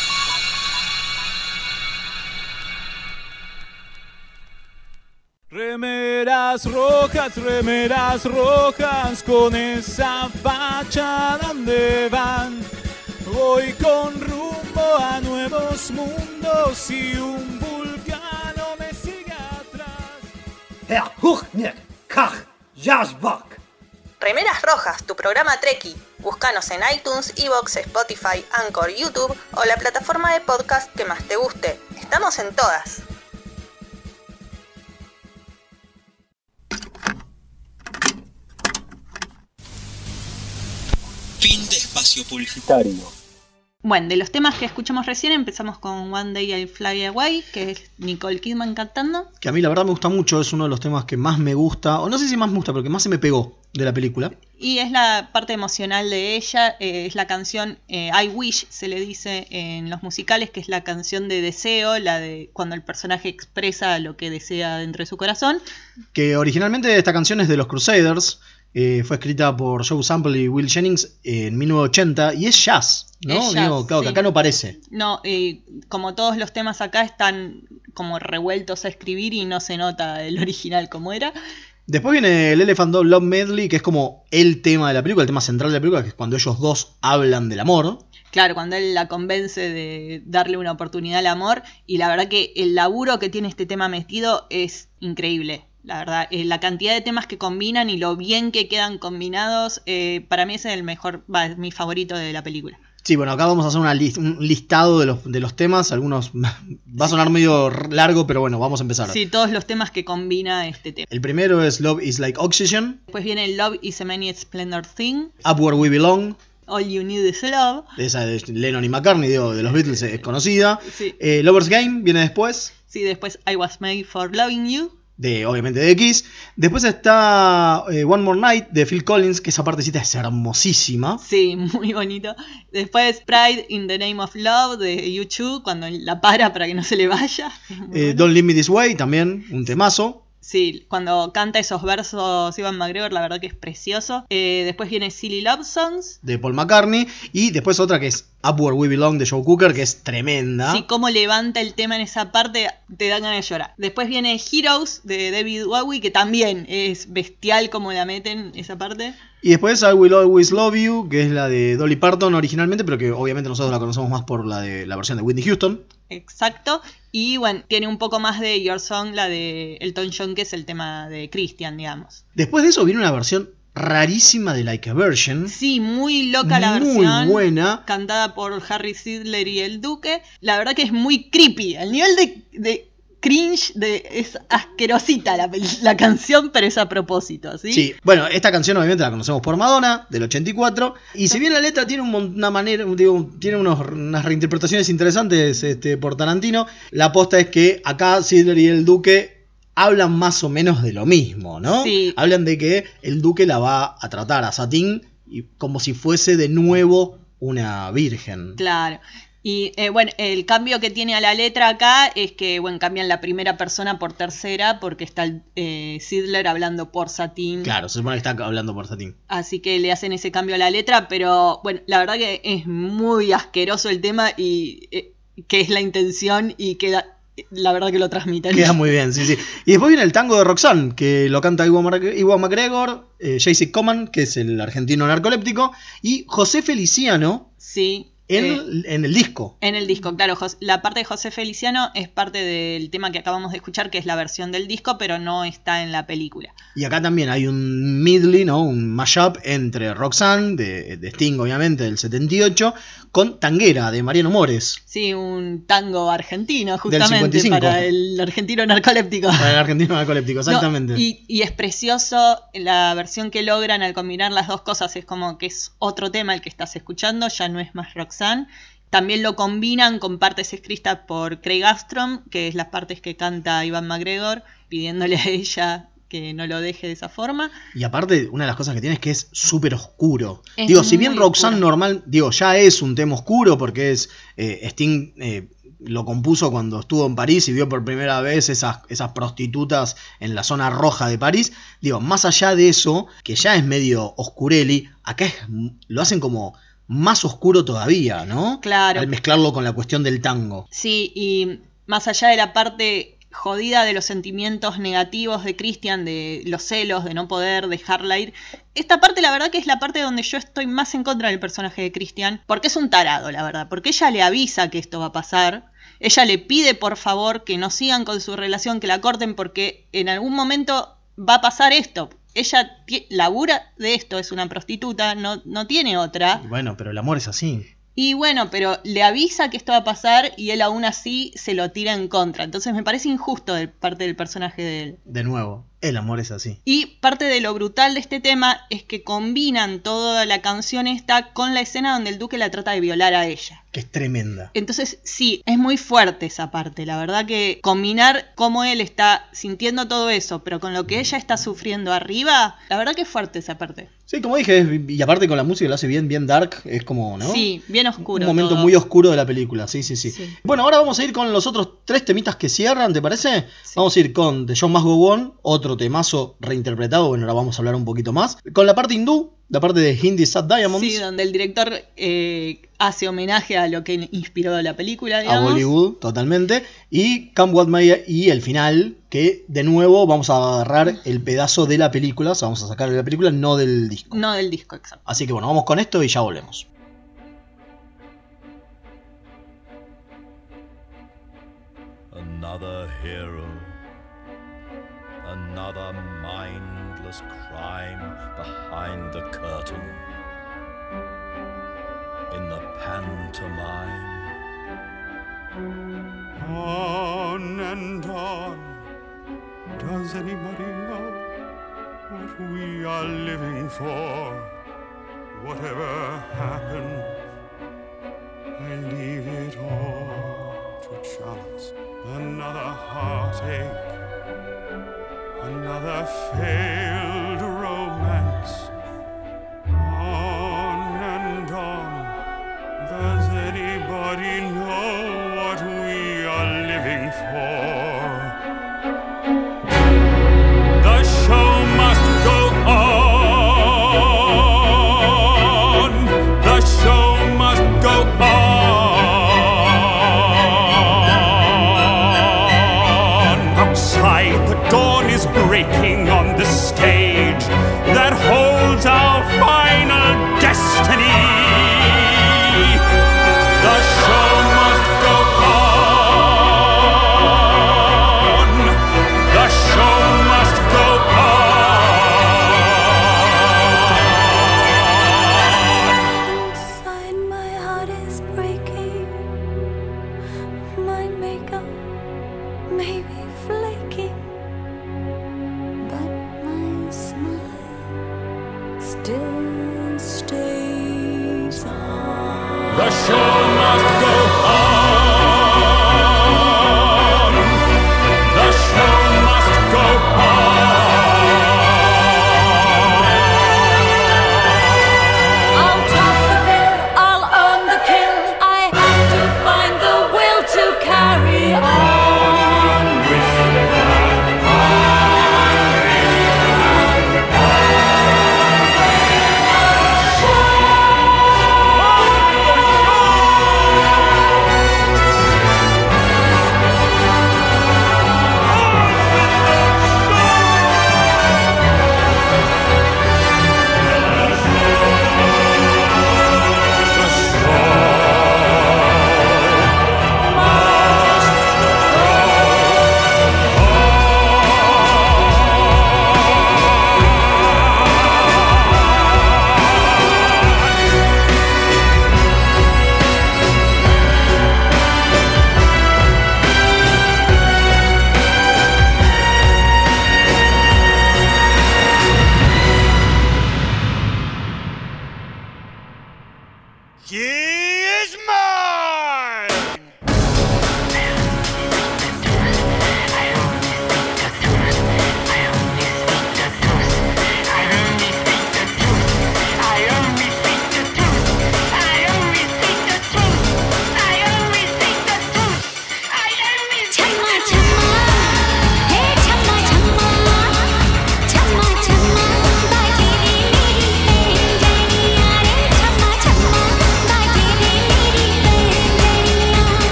S8: Remeras rojas, remeras rojas, con esa facha donde van. Voy con rumbo a nuevos mundos y un vulcano me sigue atrás.
S14: Herr Huchner, Kach, Jasbach.
S2: Remeras Rojas, tu programa Treki. Búscanos en iTunes, Evox, Spotify, Anchor, YouTube o la plataforma de podcast que más te guste. Estamos en todas.
S12: Fin de espacio publicitario.
S2: Bueno, de los temas que escuchamos recién empezamos con One Day I Fly Away, que es Nicole Kidman cantando.
S1: Que a mí la verdad me gusta mucho, es uno de los temas que más me gusta, o no sé si más me gusta, pero que más se me pegó de la película.
S2: Y es la parte emocional de ella, eh, es la canción eh, I Wish, se le dice en los musicales, que es la canción de deseo, la de cuando el personaje expresa lo que desea dentro de su corazón.
S1: Que originalmente esta canción es de los Crusaders, eh, fue escrita por Joe Sample y Will Jennings en 1980 y es jazz, ¿no?
S2: Es jazz,
S1: Digo, claro, que acá no parece.
S2: No, como todos los temas acá están como revueltos a escribir y no se nota el original como era.
S1: Después viene el Elephant Dog Love Medley, que es como el tema de la película, el tema central de la película, que es cuando ellos dos hablan del amor.
S2: Claro, cuando él la convence de darle una oportunidad al amor. Y la verdad que el laburo que tiene este tema metido es increíble. La verdad, eh, la cantidad de temas que combinan y lo bien que quedan combinados, eh, para mí es el mejor, va, es mi favorito de la película.
S1: Sí, bueno, acá vamos a hacer una lis- un listado de los, de los temas, algunos va a sonar medio largo, pero bueno, vamos a empezar.
S2: Sí, todos los temas que combina este tema.
S1: El primero es Love is Like Oxygen,
S2: Después viene Love is a Many Splendor Thing,
S1: Up Where We Belong,
S2: All You Need Is Love.
S1: esa de Lennon y McCartney, digo, de los Beatles es conocida.
S2: Sí.
S1: Eh, Lover's Game viene después,
S2: Sí, después I Was Made for Loving You.
S1: De obviamente de X. Después está eh, One More Night de Phil Collins, que esa partecita es hermosísima.
S2: Sí, muy bonito. Después Pride in the Name of Love de YouTube, cuando la para para que no se le vaya.
S1: Eh, Don't Leave Me This Way, también un temazo.
S2: Sí, cuando canta esos versos Ivan McGregor, la verdad que es precioso. Eh, después viene Silly Love Songs.
S1: de Paul McCartney. Y después otra que es Up Where We Belong de Joe Cooker, que es tremenda.
S2: Sí, cómo levanta el tema en esa parte, te dan ganas de llorar. Después viene Heroes de David Bowie, que también es bestial como la meten esa parte.
S1: Y después I Will Always Love You, que es la de Dolly Parton originalmente, pero que obviamente nosotros la conocemos más por la de la versión de Whitney Houston.
S2: Exacto. Y bueno, tiene un poco más de Your Song, la de Elton John, que es el tema de Christian, digamos.
S1: Después de eso viene una versión rarísima de Like a Virgin.
S2: Sí, muy loca la
S1: Muy
S2: versión.
S1: buena.
S2: Cantada por Harry Sidler y el Duque. La verdad que es muy creepy. El nivel de, de cringe de, es asquerosita la, canción, pero es a propósito, ¿sí?
S1: Sí, bueno, esta canción obviamente la conocemos por Madonna, del 84. Y si bien la letra tiene un una manera, digo, tiene unos- unas reinterpretaciones interesantes este, por Tarantino, la aposta es que acá Sidler y el Duque hablan más o menos de lo mismo, ¿no?
S2: Sí.
S1: Hablan de que el Duque la va a tratar a Satín y como si fuese de nuevo una virgen.
S2: Claro. Y eh, bueno, el cambio que tiene a la letra acá es que, bueno, cambian la primera persona por tercera porque está el, eh, Sidler hablando por Satín.
S1: Claro, se supone que está hablando por Satín.
S2: Así que le hacen ese cambio a la letra, pero bueno, la verdad que es muy asqueroso el tema y eh, que es la intención y queda, la verdad que lo transmiten.
S1: Queda muy bien, sí, sí. Y después viene el tango de Roxanne, que lo canta Iwan McGregor, eh, J.C. Coman, que es el argentino narcoléptico, y José Feliciano
S2: Sí.
S1: En,
S2: Eh,
S1: en el disco.
S2: En el disco, claro. La parte de José Feliciano es parte del tema que acabamos de escuchar, que es la versión del disco, pero no está en la película.
S1: Y acá también hay un medley, ¿no? Un mashup entre Roxanne, de, de Sting, obviamente, del 78, con Tanguera, de Mariano Mores.
S2: Sí, un tango argentino, justamente,
S1: 55.
S2: para el argentino narcoléptico.
S1: Para el argentino narcoléptico,
S2: No,
S1: exactamente.
S2: y, y es precioso la versión que logran al combinar las dos cosas. Es como que es otro tema el que estás escuchando, ya no es más Roxanne. También lo combinan con partes escritas por Craig Armstrong, que es las partes que canta Iván McGregor, pidiéndole a ella que no lo deje de esa forma.
S1: Y aparte, una de las cosas que tiene es que es súper oscuro.
S2: Es
S1: digo, si bien Roxanne
S2: oscuro.
S1: normal, digo, ya es un tema oscuro porque es eh, Sting eh, lo compuso cuando estuvo en París y vio por primera vez esas, esas prostitutas en la zona roja de París. Digo, más allá de eso, que ya es medio oscureli, acá es- lo hacen como más oscuro todavía, ¿no?
S2: Claro.
S1: Al mezclarlo con la cuestión del tango.
S2: Sí, y más allá de la parte jodida de los sentimientos negativos de Christian, de los celos, de no poder dejarla ir, esta parte la verdad que es la parte donde yo estoy más en contra del personaje de Christian, porque es un tarado, la verdad, porque ella le avisa que esto va a pasar. Ella le pide por favor que no sigan con su relación, que la corten porque en algún momento va a pasar esto. Ella labura de esto, es una prostituta, no, no tiene otra.
S1: Bueno, pero el amor es así.
S2: Y bueno, pero le avisa que esto va a pasar y él aún así se lo tira en contra. Entonces me parece injusto de parte del personaje de él.
S1: De nuevo, el amor es así.
S2: Y parte de lo brutal de este tema es que combinan toda la canción esta con la escena donde el duque la trata de violar a ella.
S1: Que es tremenda.
S2: Entonces, sí, es muy fuerte esa parte. La verdad que combinar cómo él está sintiendo todo eso, pero con lo que ella está sufriendo arriba, la verdad que es fuerte esa parte.
S1: Sí, como dije, es- y aparte con la música lo hace bien, bien dark, es como, ¿no?
S2: Sí, bien oscuro.
S1: Un momento
S2: todo.
S1: muy oscuro de la película, sí, sí, sí, Bueno, ahora vamos a ir con los otros tres temitas que cierran, ¿te parece? Vamos a ir con The Show Must Go On, otro temazo reinterpretado, bueno, ahora vamos a hablar un poquito más. Con la parte hindú, la parte de Hindi Sad Diamonds,
S2: Sí, donde el director eh, hace homenaje a lo que inspiró la película,
S1: a. Bollywood, totalmente. Y Come What May y el final, que de nuevo vamos a agarrar el pedazo de la película, o sea, vamos a sacar de la película, no del disco.
S2: No del disco, exacto.
S1: Así que bueno, vamos con esto y ya volvemos.
S6: Another hero. Another mindless crime behind the curtain. In the pantomime.
S11: On and on. Does anybody know what we are living for? Whatever happens, I leave it all to chance. Another heartache, another failed romance. On and on. Does anybody know breaking on the stage that holds our final destiny.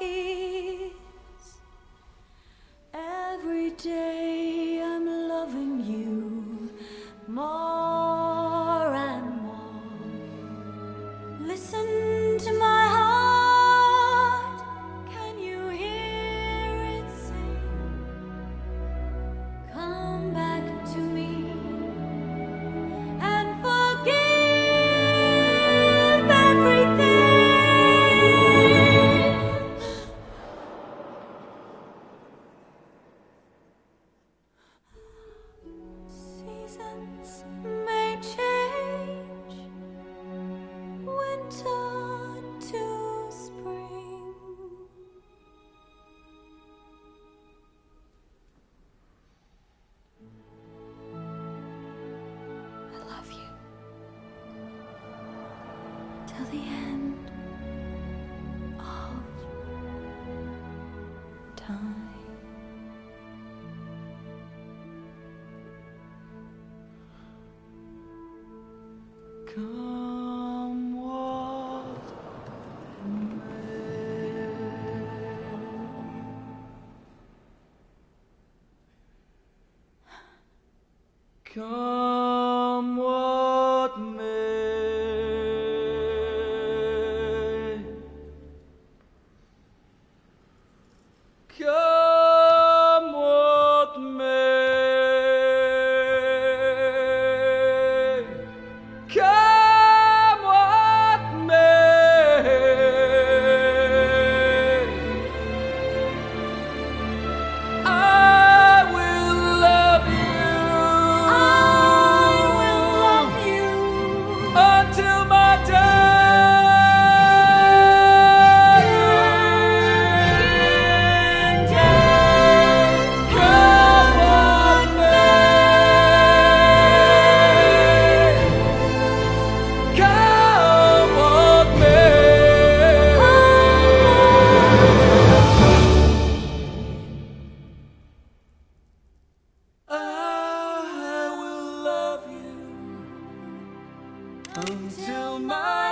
S5: Your
S8: until my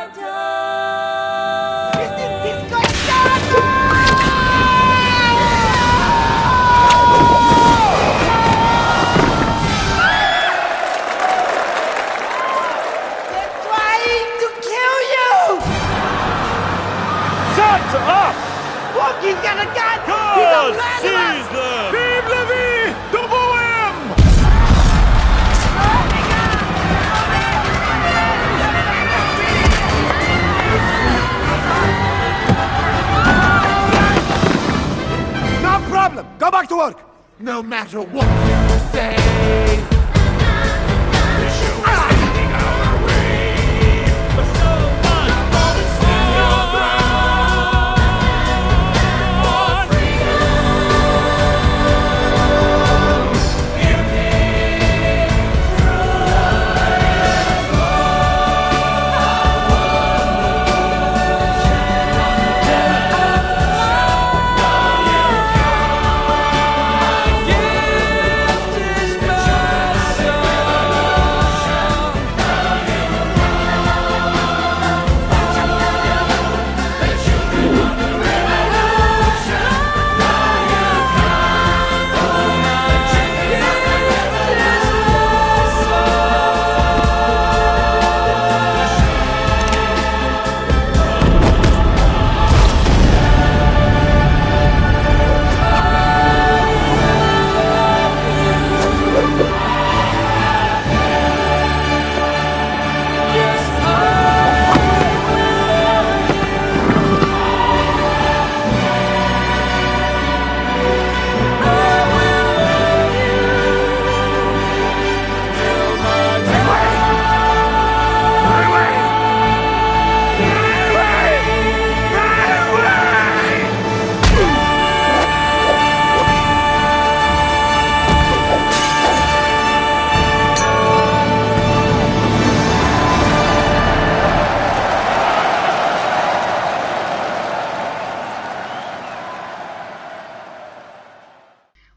S14: to work! No matter what you say!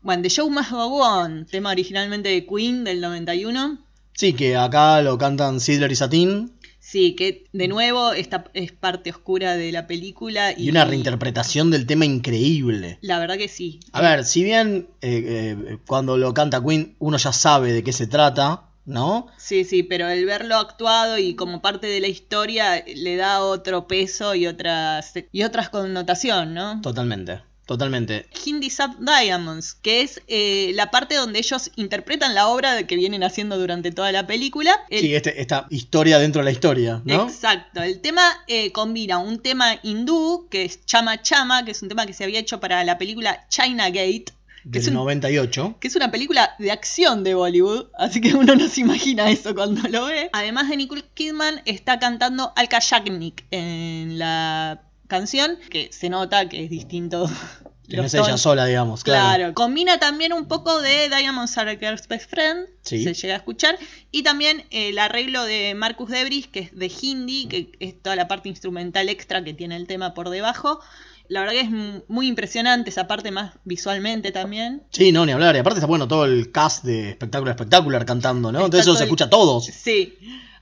S2: Bueno, The Show Must Go On, tema originalmente de Queen del 91.
S1: Sí, que acá lo cantan Sidler y Satin.
S2: Sí, que de nuevo esta es parte oscura de la película. Y,
S1: Y una reinterpretación del tema increíble.
S2: La verdad que sí.
S1: A ver, si bien eh, eh, cuando lo canta Queen uno ya sabe de qué se trata, ¿no?
S2: Sí, sí, pero el verlo actuado y como parte de la historia le da otro peso y otras y otras connotación, ¿no?
S1: Totalmente, totalmente.
S2: Hindi Sub Diamonds, que es eh, la parte donde ellos interpretan la obra de que vienen haciendo durante toda la película. El-
S1: Sí, este- esta historia dentro de la historia, ¿no?
S2: Exacto, el tema eh, combina un tema hindú, que es Chama Chama, que es un tema que se había hecho para la película China Gate, que es, un-
S1: 98.
S2: que es una película de acción de Bollywood, así que uno no se imagina eso cuando lo ve. Además de Nicole Kidman, está cantando Alka Yagnik en la canción, que se nota que es distinto.
S1: Que no es ella sola, digamos, claro.
S2: Claro, combina también un poco de Diamond Are a Girl's Best Friend,
S1: Sí.
S2: se llega a escuchar, y también eh, el arreglo de Marcus Debris, que es de Hindi, que es toda la parte instrumental extra que tiene el tema por debajo. La verdad que es muy impresionante esa parte más visualmente también.
S1: Sí, no, ni hablar. Y aparte está bueno todo el cast de espectáculo espectacular cantando, ¿no? Entonces eso se
S2: el-
S1: escucha a todos.
S2: Sí.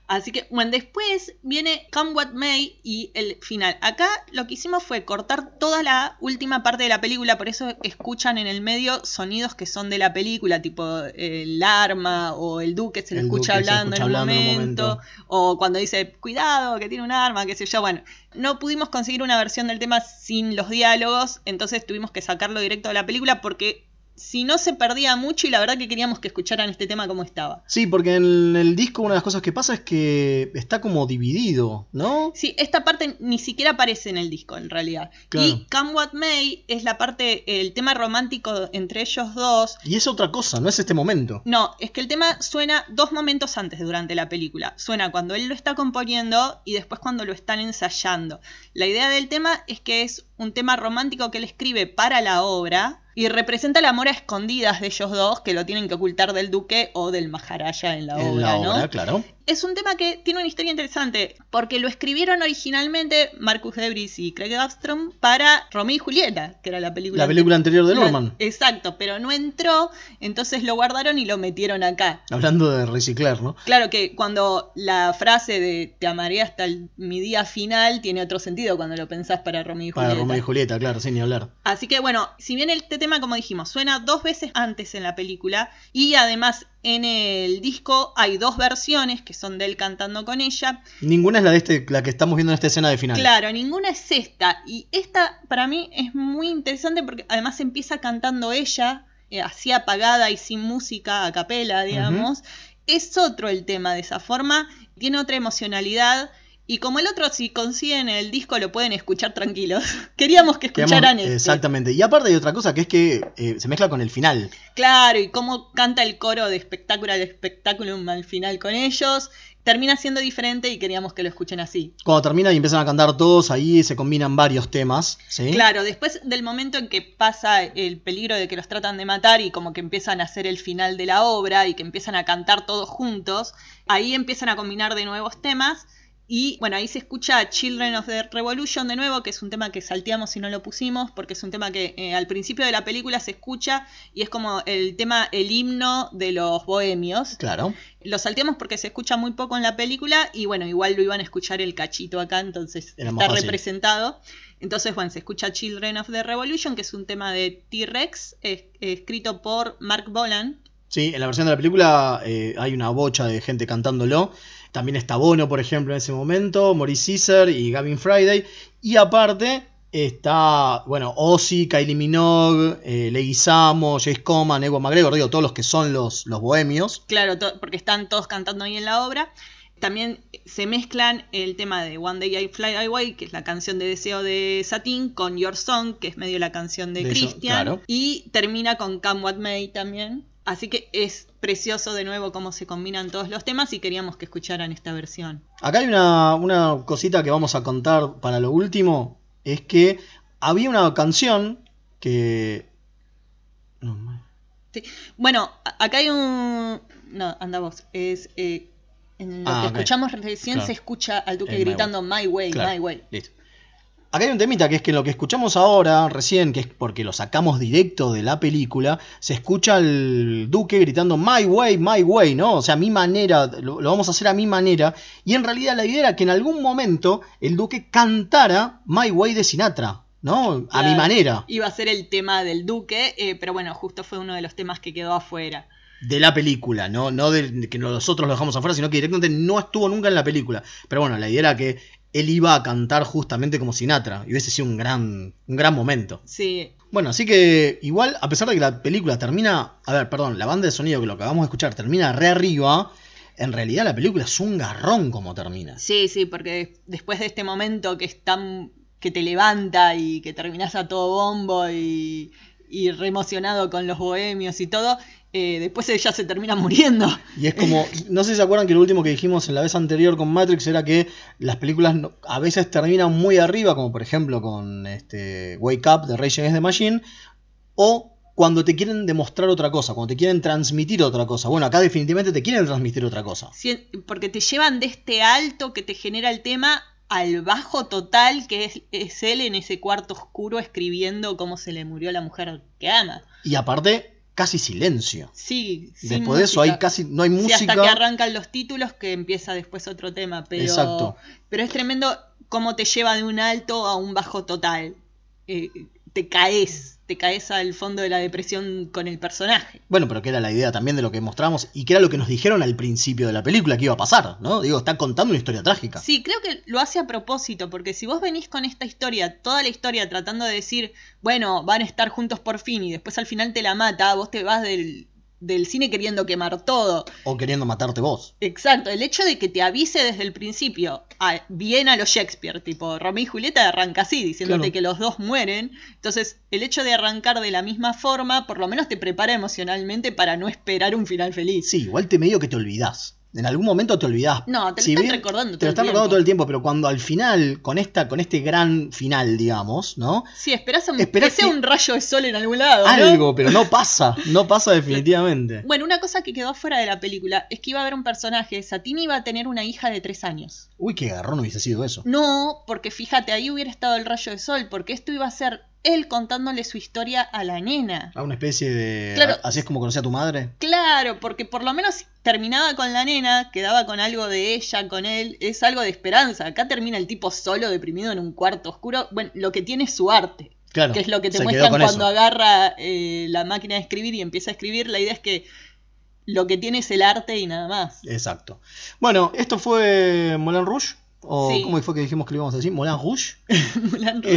S2: Así que, bueno, después viene Come What May y el final. Acá lo que hicimos fue cortar toda la última parte de la película, por eso escuchan en el medio sonidos que son de la película, tipo el arma o el duque se lo
S1: El
S2: escucha
S1: se
S2: hablando,
S1: escucha
S2: en, un
S1: hablando en un
S2: momento. o cuando dice cuidado que tiene un arma, qué sé yo. Bueno, no pudimos conseguir una versión del tema sin los diálogos, entonces tuvimos que sacarlo directo de la película porque si no se perdía mucho y la verdad que queríamos que escucharan este tema como estaba.
S1: Sí, porque en el disco una de las cosas que pasa es que está como dividido, ¿no?
S2: Sí, esta parte ni siquiera aparece en el disco en realidad.
S1: Claro.
S2: Y Come What May es la parte, el tema romántico entre ellos dos.
S1: Y es otra cosa, no es este momento.
S2: No, es que el tema suena dos momentos antes durante la película. Suena cuando él lo está componiendo y después cuando lo están ensayando. La idea del tema es que es un tema romántico que él escribe para la obra y representa el amor a escondidas de ellos dos que lo tienen que ocultar del duque o del maharaja en la
S1: en
S2: obra,
S1: la
S2: ¿no?
S1: obra, claro.
S2: Es un tema que tiene una historia interesante, porque lo escribieron originalmente Marcus Debris y Craig Armstrong para Romeo y Julieta, que era la película.
S1: La película anterior de Norman.
S2: Exacto, pero no entró, entonces lo guardaron y lo metieron acá.
S1: Hablando de reciclar, ¿no?
S2: Claro que cuando la frase de te amaré hasta el- mi día final tiene otro sentido cuando lo pensás para Romeo y
S1: Para
S2: Julieta.
S1: Romeo y Julieta, claro, sin ni hablar.
S2: Así que bueno, si bien este tema, como dijimos, suena dos veces antes en la película y además en el disco hay dos versiones que son de él cantando con ella.
S1: Ninguna es la de este, la que estamos viendo en esta escena de final.
S2: Claro, ninguna es esta. Y esta para mí es muy interesante porque además empieza cantando ella, eh, así apagada y sin música, a capela, digamos. Es otro el tema de esa forma, tiene otra emocionalidad. Y como el otro, si consiguen el disco, lo pueden escuchar tranquilos. Queríamos que escucharan este.
S1: Exactamente. Y aparte hay otra cosa que es que eh, se mezcla con el final.
S2: Claro, y cómo canta el coro de espectáculo al espectáculum al final con ellos. Termina siendo diferente y queríamos que lo escuchen así.
S1: Cuando termina y empiezan a cantar todos, ahí se combinan varios temas. ¿sí?
S2: Claro, después del momento en que pasa el peligro de que los tratan de matar y como que empiezan a hacer el final de la obra y que empiezan a cantar todos juntos, ahí empiezan a combinar de nuevos temas. Y bueno, ahí se escucha Children of the Revolution de nuevo, que es un tema que salteamos y no lo pusimos, porque es un tema que eh, al principio de la película se escucha y es como el tema, el himno de los bohemios.
S1: Claro.
S2: Lo salteamos porque se escucha muy poco en la película y bueno, igual lo iban a escuchar el cachito acá, entonces
S1: Era
S2: está representado. Entonces, bueno, se escucha Children of the Revolution, que es un tema de T-Rex, es- escrito por Mark Bolan.
S1: Sí, en la versión de la película eh, hay una bocha de gente cantándolo. También está Bono, por ejemplo, en ese momento, Maurice Caesar y Gavin Friday. Y aparte está, bueno, Ozzy, Kylie Minogue, eh, Leguizamo, Jace Coman, Ewan McGregor, digo, todos los que son los, los bohemios.
S2: Claro, porque están todos cantando ahí en la obra. También se mezclan el tema de One Day I Fly Away, que es la canción de deseo de Satin, con Your Song, que es medio la canción de, Christian.
S1: claro.
S2: Y termina con Come What May también. Así que es precioso de nuevo cómo se combinan todos los temas y queríamos que escucharan esta versión.
S1: Acá hay una, una cosita que vamos a contar para lo último. Es que había una canción que...
S2: Sí. Bueno, acá hay un. No, anda vos. Es. eh, en lo
S1: Ah,
S2: que escuchamos recién
S1: Claro.
S2: se escucha al Duque
S1: My
S2: gritando My Way. My Way.
S1: Listo. Acá hay un temita que es que lo que escuchamos ahora, recién, que es porque lo sacamos directo de la película, se escucha al duque gritando My way, my way, ¿no? O sea, mi manera, lo, lo vamos a hacer a mi manera. Y en realidad la idea era que en algún momento el duque cantara My way de Sinatra, ¿no? A mi manera.
S2: Iba a ser el tema del Duque, eh, pero bueno, justo fue uno de los temas que quedó afuera.
S1: De la película, no, no de que nosotros lo dejamos afuera, sino que directamente no estuvo nunca en la película. Pero bueno, la idea era que él iba a cantar justamente como Sinatra. Y hubiese sido un gran, un gran momento.
S2: Sí,
S1: Bueno, así que igual, a pesar de que la película termina, a ver, perdón, la banda de sonido que lo acabamos de escuchar termina re arriba, en realidad la película es un garrón como termina.
S2: sí, sí, porque después de este momento que es tan. que te levanta y que terminás a todo bombo y. y re emocionado con los bohemios y todo, eh, después ella se termina muriendo.
S1: Y es como, no sé si se acuerdan que lo último que dijimos en la vez anterior con Matrix era que las películas no- a veces terminan muy arriba, como por ejemplo con este Wake Up de Rage Against the Machine, o cuando te quieren demostrar otra cosa, cuando te quieren transmitir otra cosa. Bueno, acá definitivamente te quieren transmitir otra cosa.
S2: Sí, porque te llevan de este alto que te genera el tema al bajo total que es, es él en ese cuarto oscuro escribiendo cómo se le murió la mujer que ama.
S1: Y aparte, casi silencio.
S2: Sí,
S1: Después de eso hay casi no hay
S2: Sí,
S1: música.
S2: hasta que arrancan los títulos que empieza después otro tema. Pero,
S1: Exacto.
S2: pero es tremendo cómo te lleva de un alto a un bajo total. Eh, te caes, te caes al fondo de la depresión con el personaje.
S1: Bueno, pero que era la idea también de lo que mostramos y que era lo que nos dijeron al principio de la película que iba a pasar, ¿no? Digo, está contando una historia trágica.
S2: Sí, creo que lo hace a propósito, porque si vos venís con esta historia, toda la historia tratando de decir, bueno, van a estar juntos por fin y después al final te la mata, vos te vas del, del cine queriendo quemar todo.
S1: O queriendo matarte vos.
S2: Exacto, el hecho de que te avise desde el principio, a- bien a los Shakespeare, tipo Romeo y Julieta arranca así, diciéndote
S1: Claro.
S2: que los dos mueren. Entonces, el hecho de arrancar de la misma forma, por lo menos te prepara emocionalmente para no esperar un final feliz.
S1: Sí, igual te medio que te olvidás. En algún momento te olvidás.
S2: No, te lo
S1: Si
S2: están
S1: bien-
S2: recordando
S1: Te lo están recordando todo el tiempo, pero cuando al final, con esta, con este gran final, digamos, ¿no?
S2: Sí, esperás, a un-
S1: Esperás
S2: que sea un rayo de sol en algún lado. ¿no?
S1: Algo, pero no pasa. No pasa definitivamente.
S2: Bueno, una cosa que quedó fuera de la película es que iba a haber un personaje, Satine iba a tener una hija de tres años.
S1: Uy, qué garrón hubiese sido eso.
S2: No, porque fíjate, ahí hubiera estado el rayo de sol, porque esto iba a ser él contándole su historia a la nena.
S1: A una especie de.
S2: Claro.
S1: Así es como conocí a tu madre.
S2: Claro, porque por lo menos terminaba con la nena, quedaba con algo de ella, con él, es algo de esperanza. Acá termina el tipo solo, deprimido en un cuarto oscuro. Bueno, lo que tiene es su arte.
S1: Claro.
S2: que es lo que te muestran cuando
S1: eso.
S2: agarra eh, la máquina de escribir y empieza a escribir. La idea es que lo que tiene es el arte y nada más.
S1: Exacto. Bueno, esto fue Moulin Rouge. ¿O
S2: Sí.
S1: cómo fue que dijimos que lo íbamos a decir? Moulin Rouge.
S2: Moulin Rouge.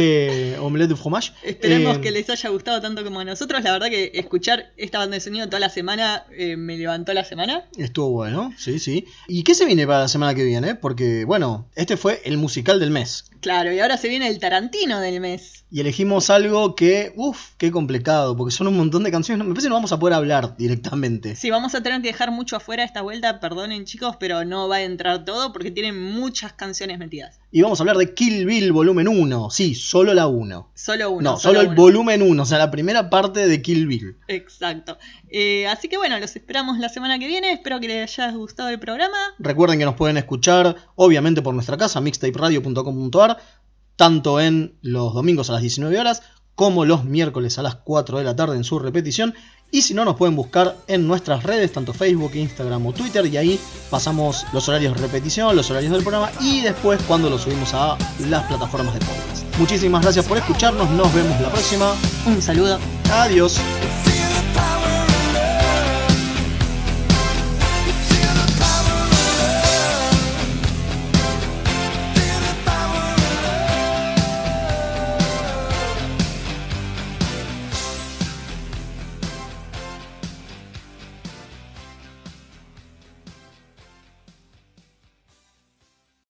S1: Eh, omelette de fromage.
S2: Esperemos
S1: Eh,
S2: que les haya gustado tanto como a nosotros. La verdad que escuchar esta banda de sonido toda la semana eh, me levantó la semana.
S1: Estuvo bueno, sí, sí. ¿Y qué se viene para la semana que viene? Porque, bueno, este fue el musical del mes.
S2: Claro, y ahora se viene el Tarantino del mes.
S1: Y elegimos algo que, uff, qué complicado, porque son un montón de canciones. Me parece que no vamos a poder hablar directamente.
S2: Sí, vamos a tener que dejar mucho afuera esta vuelta, perdonen chicos, pero no va a entrar todo porque tiene muchas canciones metidas.
S1: Y vamos a hablar de Kill Bill volumen 1. Sí, solo la 1.
S2: Solo uno.
S1: No, solo, el
S2: uno.
S1: volumen 1, o sea, la primera parte de Kill Bill.
S2: Exacto. Eh, así que bueno, los esperamos la semana que viene. Espero que les haya gustado el programa.
S1: Recuerden que nos pueden escuchar, obviamente, por nuestra casa, mixtaperadio.com.ar, tanto en los domingos a las 19 horas como los miércoles a las 4 de la tarde en su repetición. Y si no, nos pueden buscar en nuestras redes, tanto Facebook, Instagram o Twitter, y ahí pasamos los horarios de repetición, los horarios del programa y después cuando lo subimos a las plataformas de podcast. Muchísimas gracias por escucharnos, nos vemos la próxima.
S2: Un saludo.
S1: Adiós.